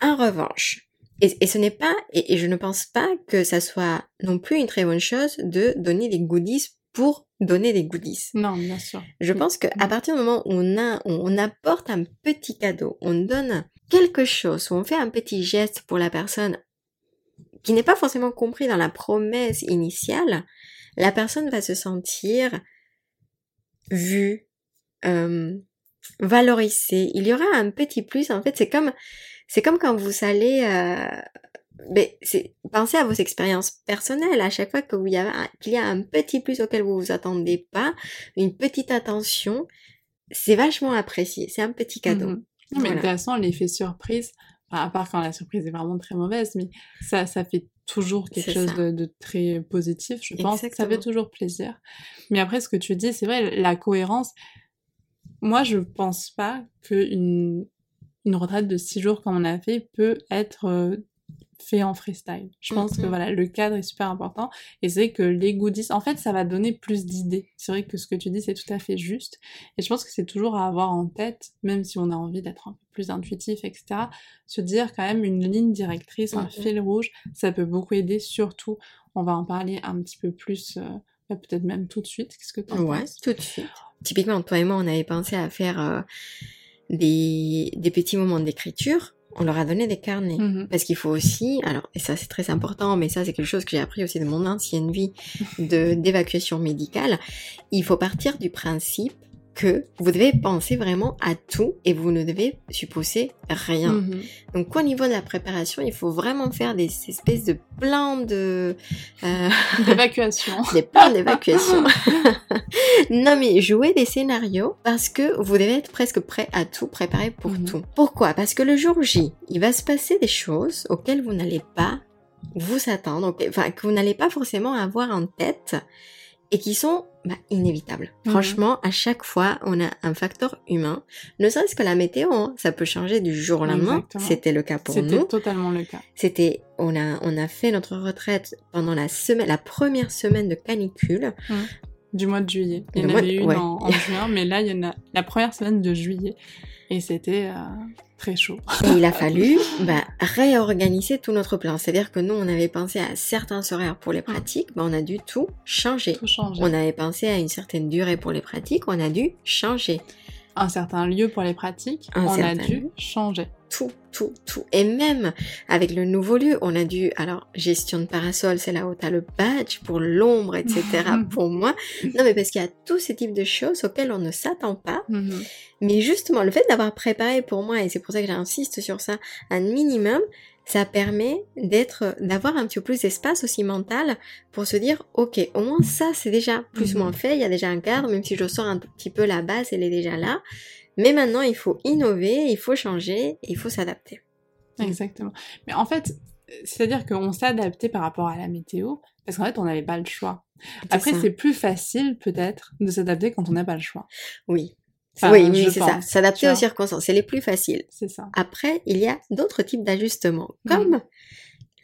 En revanche, et, et ce n'est pas, et, et je ne pense pas que ça soit non plus une très bonne chose de donner des goodies pour donner des goodies. Non, bien sûr. Je pense qu'à partir du moment où on, a, on, on apporte un petit cadeau, on donne quelque chose, ou on fait un petit geste pour la personne qui n'est pas forcément compris dans la promesse initiale, la personne va se sentir vue, euh, valorisée. Il y aura un petit plus. En fait, c'est comme, c'est comme quand vous allez, euh, c'est, pensez à vos expériences personnelles. À chaque fois que vous y a, qu'il y a un petit plus auquel vous vous attendez pas, une petite attention, c'est vachement apprécié. C'est un petit cadeau. Mhm. Non, mais de toute façon, l'effet surprise, à part quand la surprise est vraiment très mauvaise, mais ça, ça fait toujours quelque chose de, de très positif, je pense. Ça fait toujours plaisir. Mais après, ce que tu dis, c'est vrai, la cohérence. Moi, je pense pas qu'une une retraite de six jours comme on a fait peut être euh, fait en freestyle. Je pense que Mhm. voilà, le cadre est super important et c'est que les goodies, en fait, ça va donner plus d'idées. C'est vrai que ce que tu dis, c'est tout à fait juste. Et je pense que c'est toujours à avoir en tête, même si on a envie d'être un peu plus intuitif, etc. Se dire quand même une ligne directrice, un Mhm. fil rouge, ça peut beaucoup aider. Surtout, on va en parler un petit peu plus, euh, bah, peut-être même tout de suite. Qu'est-ce que tu en Ouais, penses? tout de suite. Typiquement, toi et moi, on avait pensé à faire euh, des, des petits moments d'écriture. On leur a donné des carnets. Mhm. Parce qu'il faut aussi, alors, et ça c'est très important, mais ça c'est quelque chose que j'ai appris aussi de mon ancienne vie de d'évacuation médicale, il faut partir du principe que vous devez penser vraiment à tout et vous ne devez supposer rien. Mhm. Donc au niveau de la préparation, il faut vraiment faire des espèces de plans de... euh, D'évacuation. des plans d'évacuation. non mais jouer des scénarios parce que vous devez être presque prêt à tout, préparé pour Mhm. tout. Pourquoi? Parce que le jour J, il va se passer des choses auxquelles vous n'allez pas vous attendre, enfin que vous n'allez pas forcément avoir en tête et qui sont bah, inévitables. Mhm. Franchement, à chaque fois, on a un facteur humain. Ne serait-ce que la météo, hein, ça peut changer du jour au lendemain. C'était le cas pour C'était nous. totalement le cas. C'était, on a, on a fait notre retraite pendant la semaine, la première semaine de canicule. Du mois de juillet. Il y en avait de- une ouais. en, en juin, mais là, il y en a la première semaine de juillet. Et c'était euh, très chaud. Et il a fallu bah, réorganiser tout notre plan. C'est-à-dire que nous, on avait pensé à certains horaires pour les pratiques, bah, on a dû tout changer. Tout changé. On avait pensé à une certaine durée pour les pratiques, on a dû changer. Un certain lieu pour les pratiques, Un on a dû lieu. changer. Tout, tout, tout. Et même avec le nouveau lieu, on a dû, alors, gestion de parasol, c'est là où tu as le badge pour l'ombre, etc. pour moi. Non, mais parce qu'il y a tous ces types de choses auxquelles on ne s'attend pas. Mhm. Mais justement, le fait d'avoir préparé pour moi, et c'est pour ça que j'insiste sur ça, un minimum, ça permet d'être, d'avoir un petit peu plus d'espace aussi mental pour se dire, ok, au moins ça, c'est déjà plus ou moins mhm. fait, il y a déjà un cadre, même si je sors un petit peu la base, elle est déjà là. Mais maintenant, il faut innover, il faut changer, il faut s'adapter. Exactement. Mais en fait, c'est-à-dire qu'on s'est adapté par rapport à la météo, parce qu'en fait, on n'avait pas le choix. Après, c'est plus facile, peut-être, de s'adapter quand on n'a pas le choix. Oui. oui, oui, c'est ça. S'adapter aux circonstances, c'est les plus faciles. C'est ça. Après, il y a d'autres types d'ajustements, comme mm.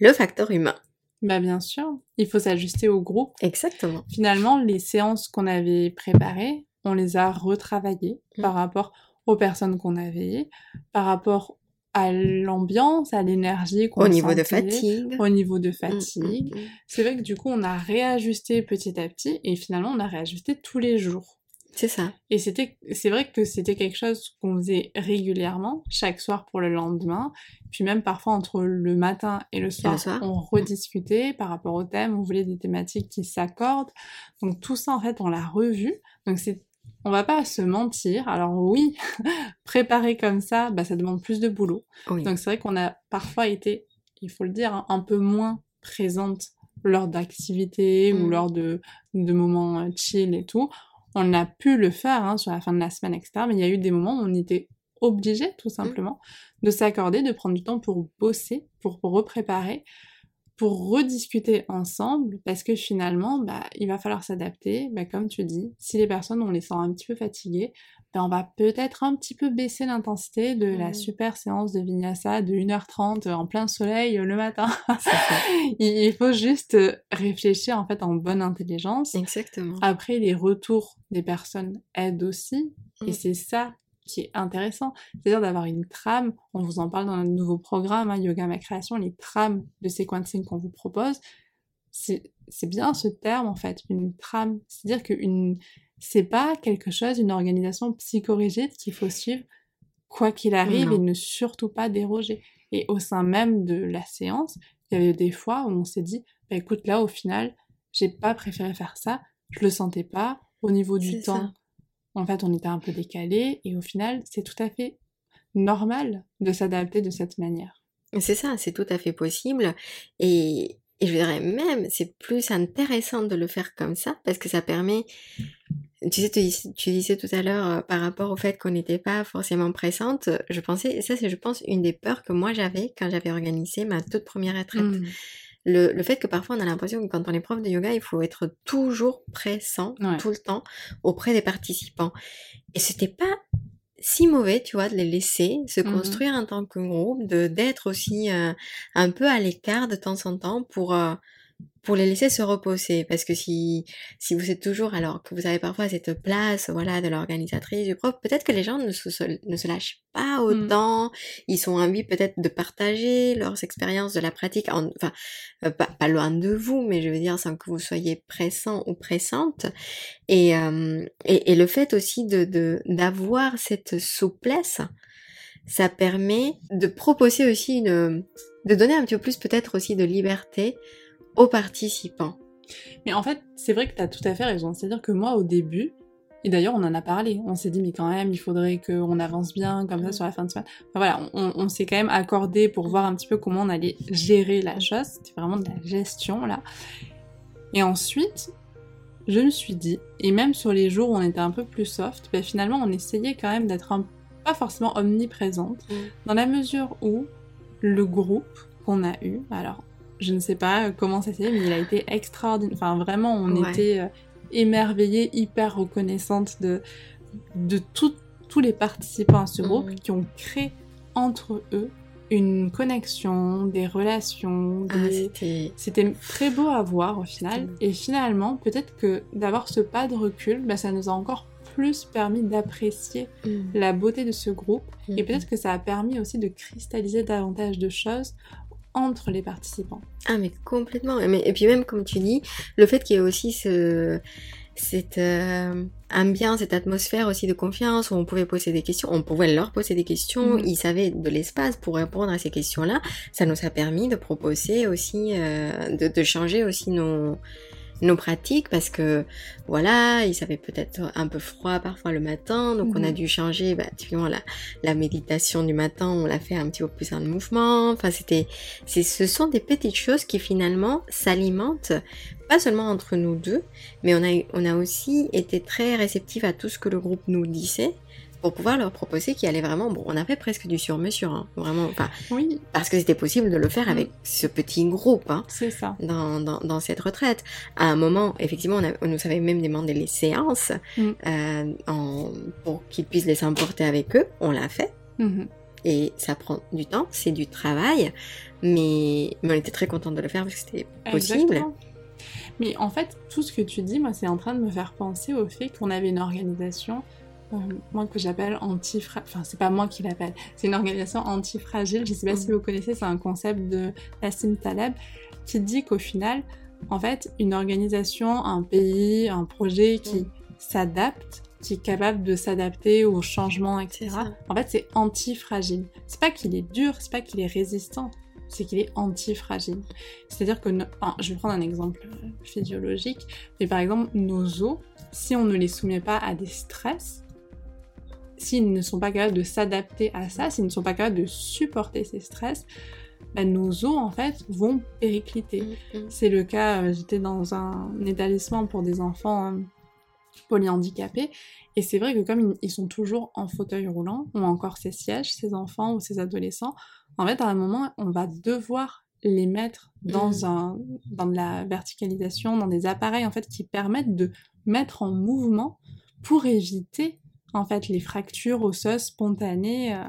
le facteur humain. Bah bien sûr, il faut s'ajuster au groupe. Exactement. Finalement, les séances qu'on avait préparées, on les a retravaillées mm. par rapport aux personnes qu'on avait, par rapport à l'ambiance, à l'énergie qu'on Au niveau de fatigue. Au niveau de mm, fatigue. Mm, c'est vrai que du coup, on a réajusté petit à petit et finalement, on a réajusté tous les jours. C'est ça. Et c'était, c'est vrai que c'était quelque chose qu'on faisait régulièrement, chaque soir pour le lendemain. Puis même parfois entre le matin et le soir, on rediscutait par rapport au thème, on voulait des thématiques qui s'accordent. Donc tout ça, en fait, on l'a revu. Donc c'est on va pas se mentir. Alors oui, préparer comme ça, bah, ça demande plus de boulot. Donc c'est vrai qu'on a parfois été, il faut le dire, hein, un peu moins présente lors d'activités ou mm. lors de, de moments euh, chill et tout. On a pu le faire hein, sur la fin de la semaine, etc. Mais il y a eu des moments où on était obligé, tout mm. simplement, de s'accorder, de prendre du temps pour bosser, pour, pour repréparer pour rediscuter ensemble parce que finalement, bah, il va falloir s'adapter. Bah, comme tu dis, si les personnes, on les sent un petit peu fatiguées, bah, on va peut-être un petit peu baisser l'intensité de la super séance de vinyasa de 1h30 en plein soleil le matin. il faut juste réfléchir en fait en bonne intelligence. Exactement. Après, les retours des personnes aident aussi. Et mm. c'est ça qui est intéressant, c'est-à-dire d'avoir une trame, on vous en parle dans notre nouveau programme, hein, Yoga Ma Création, les trames de sequencing qu'on vous propose, c'est bien ce terme en fait, une trame, c'est-à-dire que c'est pas quelque chose, une organisation psychorigide qu'il faut suivre quoi qu'il arrive et ne surtout pas déroger. Et au sein même de la séance, il y avait des fois où on s'est dit, bah, écoute là au final, j'ai pas préféré faire ça, je le sentais pas, au niveau du temps, en fait, on était un peu décalé et au final, c'est tout à fait normal de s'adapter de cette manière. C'est ça, c'est tout à fait possible. Et, je dirais même, c'est plus intéressant de le faire comme ça parce que ça permet. Tu sais, tu, disais tout à l'heure euh, par rapport au fait qu'on n'était pas forcément pressante. Je pensais, ça c'est, je pense, une des peurs que moi j'avais quand j'avais organisé ma toute première retraite. Mmh le, fait que parfois on a l'impression que quand on est prof de yoga, il faut être toujours pressant, tout le temps, auprès des participants. Et c'était pas si mauvais, tu vois, de les laisser se mmh construire en tant que groupe, de d'être aussi euh, un peu à l'écart de temps en temps pour euh, pour les laisser se reposer. Parce que si si vous êtes toujours alors que vous avez parfois cette place voilà de l'organisatrice du prof peut-être que les gens ne se, ne se lâchent pas mmh. autant. Ils sont envie peut-être de partager leurs expériences de la pratique enfin euh, pas, loin de vous mais je veux dire sans que vous soyez pressant ou pressante. Et, euh, et, et le fait aussi de d'avoir cette souplesse ça permet de proposer aussi une de donner un petit peu plus peut-être aussi de liberté aux participants. Mais en fait, c'est vrai que tu as tout à fait raison. C'est-à-dire que moi, au début, et d'ailleurs, on en a parlé, on s'est dit, mais quand même, il faudrait qu'on avance bien, comme ça, sur la fin de semaine. voilà, on, s'est quand même accordé pour voir un petit peu comment on allait gérer la chose. C'était vraiment de la gestion, là. Et ensuite, je me suis dit, et même sur les jours où on était un peu plus soft, ben finalement, on essayait quand même d'être pas forcément omniprésente, dans la mesure où le groupe qu'on a eu, alors je ne sais pas comment ça s'est, mais il a été extraordinaire. Enfin, vraiment, on était euh, émerveillés, hyper reconnaissantes de, de tous les participants à ce mhm. groupe qui ont créé entre eux une connexion, des relations. Ah, c'était très beau à voir au final. Et finalement, peut-être que d'avoir ce pas de recul, bah, ça nous a encore plus permis d'apprécier mhm. la beauté de ce groupe. Et mhm. peut-être que ça a permis aussi de cristalliser davantage de choses entre les participants. Ah mais complètement. Et puis même comme tu dis, le fait qu'il y ait aussi ce cette euh, ambiance, cette atmosphère aussi de confiance où on pouvait poser des questions, on pouvait leur poser des questions, Mhm. ils avaient de l'espace pour répondre à ces questions-là. Ça nous a permis de proposer aussi, euh, de, de changer aussi nos, nos pratiques parce que voilà, ils avaient peut-être un peu froid parfois le matin, donc on a Mhm. dû changer, bah, typiquement la, la méditation du matin, on l'a fait un petit peu plus en mouvement. Enfin, c'était, c'est, ce sont des petites choses qui finalement s'alimentent pas seulement entre nous deux, mais on a, on a aussi été très réceptifs à tout ce que le groupe nous disait pour pouvoir leur proposer qui allait vraiment, bon, on a fait presque du sur-mesure, hein, vraiment, enfin, Oui, parce que c'était possible de le faire avec ce petit groupe, hein, c'est ça. dans, dans, dans cette retraite. À un moment, effectivement, on, a- on nous avait même demandé les séances Mm. euh, en- pour qu'ils puissent les emporter avec eux. On l'a fait. Mhm. Et ça prend du temps, c'est du travail, mais, mais on était très contents de le faire parce que c'était possible. Exactement. Mais en fait, tout ce que tu dis, moi, c'est en train de me faire penser au fait qu'on avait une organisation, moi que j'appelle anti Enfin, c'est pas moi qui l'appelle, c'est une organisation anti-fragile. Je sais pas si Mhm. vous connaissez, c'est un concept de Nassim Taleb qui dit qu'au final, en fait, une organisation, un pays, un projet qui Mhm. s'adapte, qui est capable de s'adapter aux changements, etc. En fait, c'est anti-fragile. C'est pas qu'il est dur, c'est pas qu'il est résistant, c'est qu'il est anti-fragile. C'est-à-dire que, no- enfin, je vais prendre un exemple euh, physiologique, mais par exemple, nos os, si on ne les soumet pas à des stress, s'ils ne sont pas capables de s'adapter à ça, s'ils ne sont pas capables de supporter ces stress, ben, nos os, en fait, vont péricliter. Mm, mm. C'est le cas, euh, j'étais dans un établissement pour des enfants euh, polyhandicapés, et c'est vrai que comme ils, ils sont toujours en fauteuil roulant, ou encore ces sièges, ces enfants ou ces adolescents, en fait, à un moment, on va devoir les mettre dans, Mhm. un, dans de la verticalisation, dans des appareils, en fait, qui permettent de mettre en mouvement pour éviter, en fait, les fractures osseuses spontanées. euh,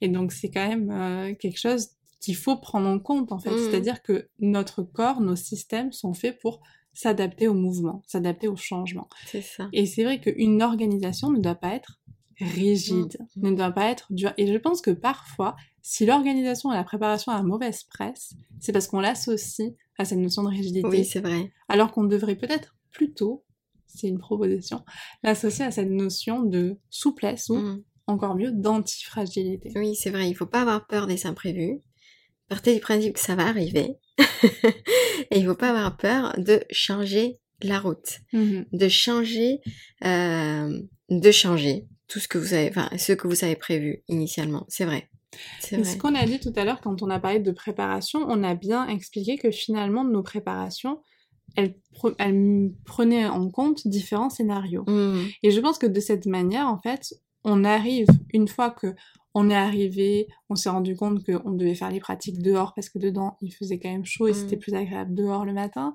et donc, c'est quand même euh, quelque chose qu'il faut prendre en compte, en fait. Mhm. C'est-à-dire que notre corps, nos systèmes sont faits pour s'adapter au mouvement, s'adapter au changement. C'est ça. Et c'est vrai qu'une organisation ne doit pas être rigide, Mm. ne doit pas être dure. Et je pense que parfois, si l'organisation et la préparation a mauvaise presse, c'est parce qu'on l'associe à cette notion de rigidité, Oui, c'est vrai. alors qu'on devrait peut-être plutôt, c'est une proposition, l'associer à cette notion de souplesse ou, Mm. encore mieux, d'antifragilité. Oui, c'est vrai. Il faut pas avoir peur des imprévus. Partez du principe que ça va arriver. Et il faut pas avoir peur de changer la route, Mhm. de changer, euh, de changer tout ce que vous avez, enfin, ce que vous avez prévu initialement. C'est vrai. C'est Et vrai. ce qu'on a dit tout à l'heure quand on a parlé de préparation, on a bien expliqué que finalement nos préparations, elles, pre- elles prenaient en compte différents scénarios. Mm. Et je pense que de cette manière, en fait, on arrive, une fois que on est arrivé, on s'est rendu compte qu'on devait faire les pratiques dehors parce que dedans, il faisait quand même chaud et Mm. c'était plus agréable dehors le matin.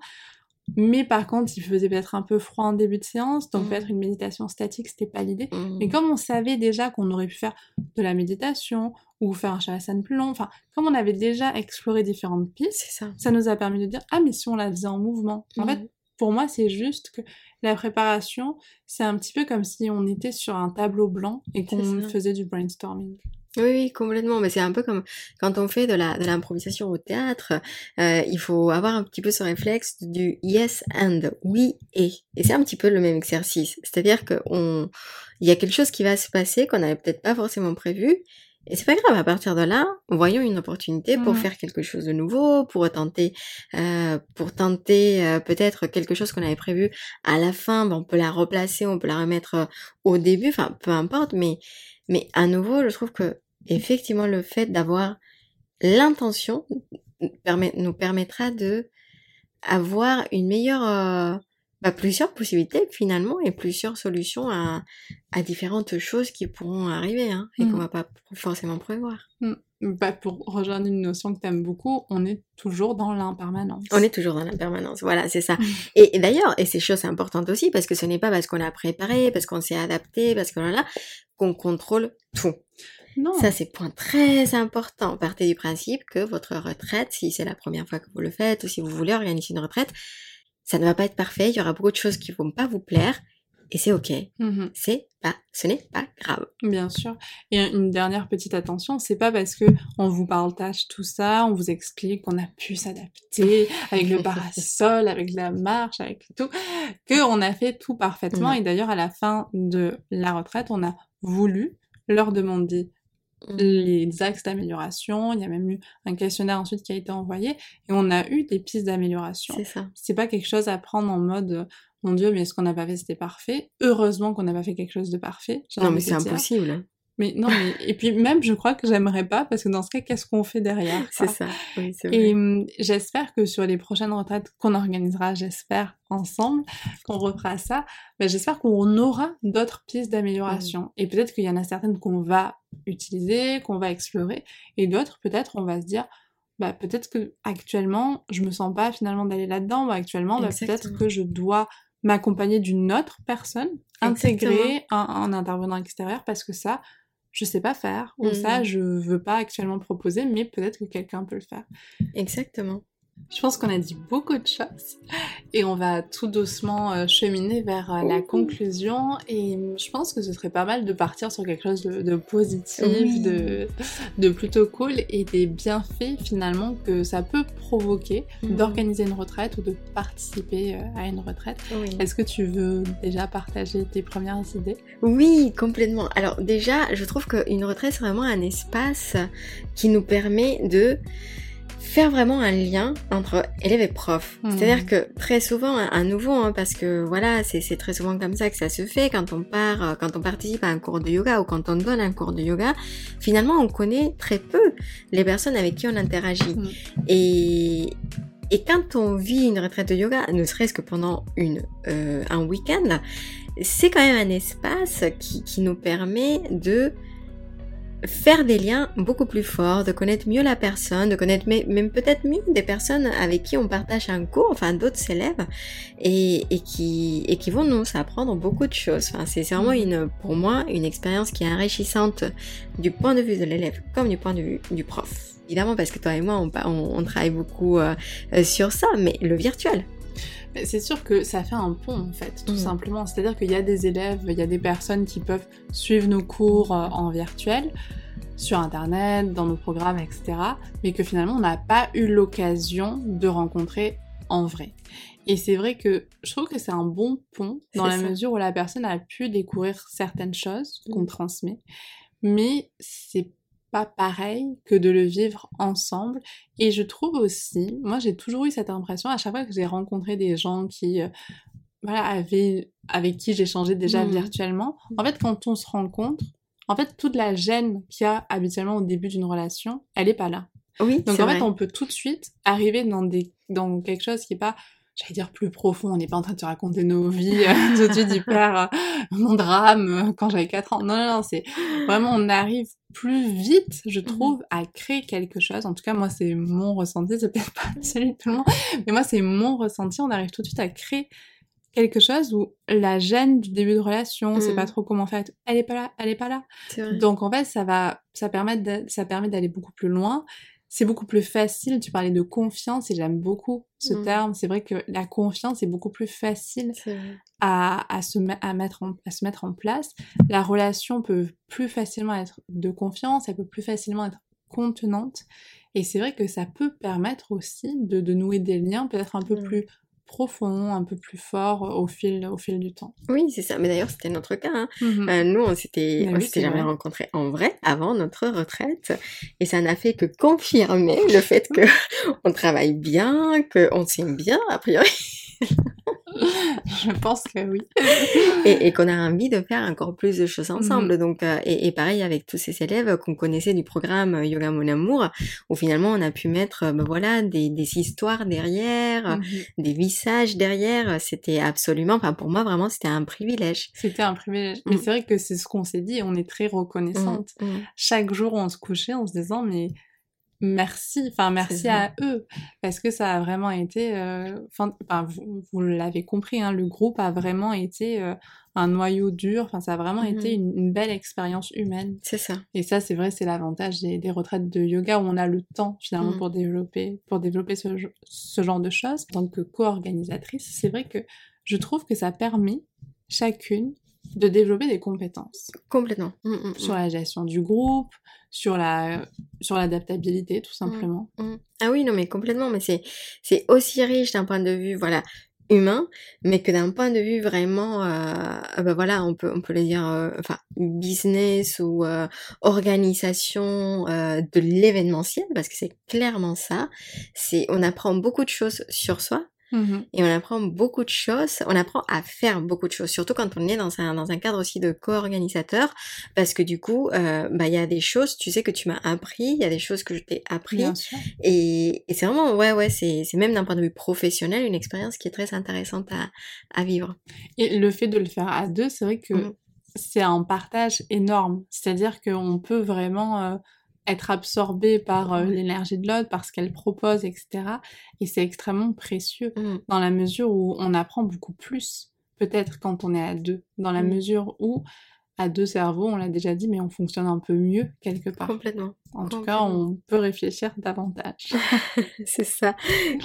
Mais par contre, il faisait peut-être un peu froid en début de séance, donc Mm. peut-être une méditation statique, c'était pas l'idée. Mm. Mais comme on savait déjà qu'on aurait pu faire de la méditation ou faire un shavasana plus long, enfin, comme on avait déjà exploré différentes pistes, C'est ça. ça nous a permis de dire ah mais si on la faisait en mouvement. En Mm. fait, pour moi, c'est juste que la préparation, c'est un petit peu comme si on était sur un tableau blanc et qu'on faisait du brainstorming. Oui, oui, complètement. Mais c'est un peu comme quand on fait de la de l'improvisation au théâtre, euh, il faut avoir un petit peu ce réflexe du yes and, oui et. Et c'est un petit peu le même exercice. C'est-à-dire que on, il y a quelque chose qui va se passer qu'on n'avait peut-être pas forcément prévu. Et c'est pas grave, à partir de là, voyons une opportunité pour Mhm. faire quelque chose de nouveau, pour tenter, euh, pour tenter euh, peut-être quelque chose qu'on avait prévu à la fin, ben, on peut la replacer, on peut la remettre euh, au début, enfin peu importe, mais mais à nouveau, je trouve que effectivement le fait d'avoir l'intention permet, nous permettra de avoir une meilleure, euh, bah, plusieurs possibilités finalement et plusieurs solutions à, à différentes choses qui pourront arriver hein, et qu'on Mhm. va pas forcément prévoir. Bah, pour rejoindre une notion que tu aimes beaucoup, on est toujours dans l'impermanence. On est toujours dans la permanence, voilà, c'est ça. Mhm. Et, et d'ailleurs, et c'est importante aussi parce que ce n'est pas parce qu'on a préparé, parce qu'on s'est adapté, parce que là, qu'on contrôle tout. Non. Ça, c'est point très important. Partez du principe que votre retraite, si c'est la première fois que vous le faites, ou si vous voulez organiser une retraite, ça ne va pas être parfait. Il y aura beaucoup de choses qui vont pas vous plaire. Et c'est ok. Mhm. C'est pas, ce n'est pas grave. Bien sûr. Et une dernière petite attention, c'est pas parce que on vous partage tout ça, on vous explique qu'on a pu s'adapter avec le parasol, avec la marche, avec tout, que on a fait tout parfaitement. Et d'ailleurs, à la fin de la retraite, on a voulu leur demander. Les axes d'amélioration. Il y a même eu un questionnaire ensuite qui a été envoyé et on a eu des pistes d'amélioration. C'est ça. C'est pas quelque chose à prendre en mode euh, mon dieu, mais ce qu'on n'a pas fait c'était parfait? Heureusement qu'on n'a pas fait quelque chose de parfait. Non, mais c'est impossible. Mais non, mais et puis même je crois que j'aimerais pas parce que dans ce cas, qu'est-ce qu'on fait derrière C'est ça. Oui, c'est vrai. Et hum, j'espère que sur les prochaines retraites qu'on organisera, j'espère ensemble, qu'on refera ça, ben, j'espère qu'on aura d'autres pistes d'amélioration. Et peut-être qu'il y en a certaines qu'on va utiliser, qu'on va explorer, et d'autres peut-être on va se dire, bah peut-être que actuellement je me sens pas finalement d'aller là-dedans, ou actuellement bah, peut-être que je dois m'accompagner d'une autre personne, intégrer un, un intervenant extérieur parce que ça je sais pas faire ou ça je veux pas actuellement proposer mais peut-être que quelqu'un peut le faire. Exactement. Je pense qu'on a dit beaucoup de choses et on va tout doucement euh, cheminer vers euh, la conclusion et hum, je pense que ce serait pas mal de partir sur quelque chose de, de positif, Oui. de, de plutôt cool et des bienfaits finalement que ça peut provoquer Mhm. d'organiser une retraite ou de participer euh, à une retraite. Oui. Est-ce que tu veux déjà partager tes premières idées? Oui, complètement. Alors déjà, je trouve qu'une retraite, c'est vraiment un espace qui nous permet de faire vraiment un lien entre élève et prof. Mhm. C'est-à-dire que très souvent, à nouveau, hein, parce que voilà, c'est très souvent comme ça que ça se fait quand on part, euh, quand on participe à un cours de yoga ou quand on donne un cours de yoga, finalement, on connaît très peu les personnes avec qui on interagit. Mhm. Et, et quand on vit une retraite de yoga, ne serait-ce que pendant une, euh, un week-end, c'est quand même un espace qui, qui nous permet de faire des liens beaucoup plus forts, de connaître mieux la personne, de connaître même peut-être mieux des personnes avec qui on partage un cours, enfin d'autres élèves, et, qui, vont nous apprendre beaucoup de choses. Enfin, c'est vraiment une, pour moi une expérience qui est enrichissante du point de vue de l'élève comme du point de vue du prof. Évidemment, parce que toi et moi, on, travaille beaucoup euh, sur ça, mais le virtuel. C'est sûr que ça fait un pont en fait, tout Mhm. simplement. C'est-à-dire qu'il y a des élèves, il y a des personnes qui peuvent suivre nos cours euh, en virtuel, sur internet, dans nos programmes, etc. Mais que finalement on n'a pas eu l'occasion de rencontrer en vrai. Et c'est vrai que je trouve que c'est un bon pont dans la ça. mesure où la personne a pu découvrir certaines choses qu'on Mhm. transmet, mais c'est pas pareil que de le vivre ensemble. Et je trouve aussi, moi j'ai toujours eu cette impression à chaque fois que j'ai rencontré des gens qui, euh, voilà, avaient, avec qui j'échangeais déjà Mhm. virtuellement, en fait quand on se rencontre, en fait toute la gêne qu'il y a habituellement au début d'une relation, elle est pas là. Oui, Donc en fait, on peut tout de suite arriver dans des dans quelque chose qui est pas j'allais dire plus profond, on n'est pas en train de se raconter nos vies euh, tout de suite hyper euh, mon drame euh, quand j'avais 4 ans. Non non non, c'est vraiment on arrive plus vite, je Mhm. trouve, à créer quelque chose. En tout cas, moi c'est mon ressenti, c'est peut-être pas celui de tout le monde, mais moi c'est mon ressenti, on arrive tout de suite à créer quelque chose où la gêne du début de relation, on sait Mhm. pas trop comment faire, elle est pas là, elle est pas là. C'est. Donc en fait, ça va, ça permet, de- ça permet d'aller beaucoup plus loin. C'est beaucoup plus facile. Tu parlais de confiance et j'aime beaucoup ce Mm. terme. C'est vrai que la confiance est beaucoup plus facile à, à, se, à, mettre en, à se mettre en place. La relation peut plus facilement être de confiance, elle peut plus facilement être contenante. Et c'est vrai que ça peut permettre aussi de, de nouer des liens peut-être un peu Mm. plus profonds, un peu plus forts au fil, au fil du temps. Oui, c'est ça. Mais d'ailleurs, c'était notre cas. hein. Mhm. Euh, nous, on s'était, oui, c'est jamais rencontrés en vrai avant notre retraite, et ça n'a fait que confirmer le fait que on travaille bien, que on s'aime bien a priori, Je pense que oui. et, et qu'on a envie de faire encore plus de choses Mhm. ensemble. Donc, euh, et, et pareil avec tous ces élèves qu'on connaissait du programme euh, Yoga Mon Amour, où finalement on a pu mettre, euh, ben voilà, des, des histoires derrière, Mhm. des visages derrière. C'était absolument, enfin pour moi vraiment, c'était un privilège. C'était un privilège. Mais Mm. c'est vrai que c'est ce qu'on s'est dit on est très reconnaissante. Mm, mm. Chaque jour, on se couchait en se disant, mais merci, enfin merci à eux. Parce que ça a vraiment été, euh, enfin, enfin, vous, vous l'avez compris, hein, le groupe a vraiment été euh, un noyau dur. Enfin, ça a vraiment été une, une belle expérience humaine. C'est ça. Et ça, c'est vrai, c'est l'avantage des, des retraites de yoga où on a le temps finalement Mm. pour développer, pour développer ce, ce genre de choses. En tant que co-organisatrice, c'est vrai que je trouve que ça permet chacune de développer des compétences. Complètement. Mm, mm, mm. Sur la gestion du groupe, sur la sur l'adaptabilité tout simplement. Ah oui, non mais complètement, mais c'est c'est aussi riche d'un point de vue voilà humain, mais que d'un point de vue vraiment, euh, ben voilà, on peut on peut le dire, euh, enfin business ou euh, organisation euh, de l'événementiel, parce que c'est clairement ça. C'est on apprend beaucoup de choses sur soi, Mmh et on apprend beaucoup de choses, on apprend à faire beaucoup de choses, surtout quand on est dans un, dans un cadre aussi de co-organisateur, parce que du coup, euh, bah il y a des choses, tu sais, que tu m'as appris, il y a des choses que je t'ai appris, et, et c'est vraiment, ouais, ouais, c'est même d'un point de vue professionnel, une expérience qui est très intéressante à, à vivre. Et le fait de le faire à deux, c'est vrai que mmh. c'est un partage énorme, c'est-à-dire qu'on peut vraiment... Euh, être absorbé par euh, l'énergie de l'autre, par ce qu'elle propose, etc. Et c'est extrêmement précieux mmh. dans la mesure où on apprend beaucoup plus, peut-être quand on est à deux, dans la mmh. mesure où à deux cerveaux, on l'a déjà dit, mais on fonctionne un peu mieux quelque part. Complètement. En tout cas, on peut réfléchir davantage. c'est ça,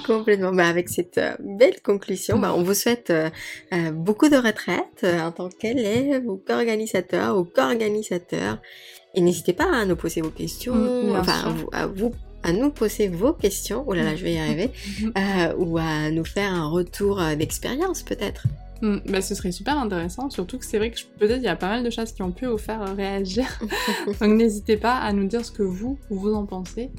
complètement. Bah, avec cette euh, belle conclusion, bah, on vous souhaite euh, beaucoup de retraite en tant qu'élève ou qu'organisateur ou qu'organisateur et n'hésitez pas à nous poser vos questions, mm, enfin à vous, à nous poser vos questions, oh là là, je vais y arriver, euh, ou à nous faire un retour euh, d'expérience peut-être. Mm, bah, ce serait super intéressant, surtout que c'est vrai que peut-être il y a pas mal de choses qui ont pu vous faire euh, réagir. Donc n'hésitez pas à nous dire ce que vous, vous en pensez.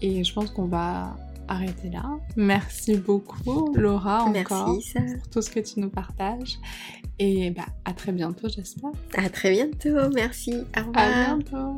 Et je pense qu'on va arrêter là. Merci beaucoup, Laura, encore Merci, pour tout ce que tu nous partages. Et bah, à très bientôt, j'espère. À très bientôt, merci. Au revoir. À bientôt.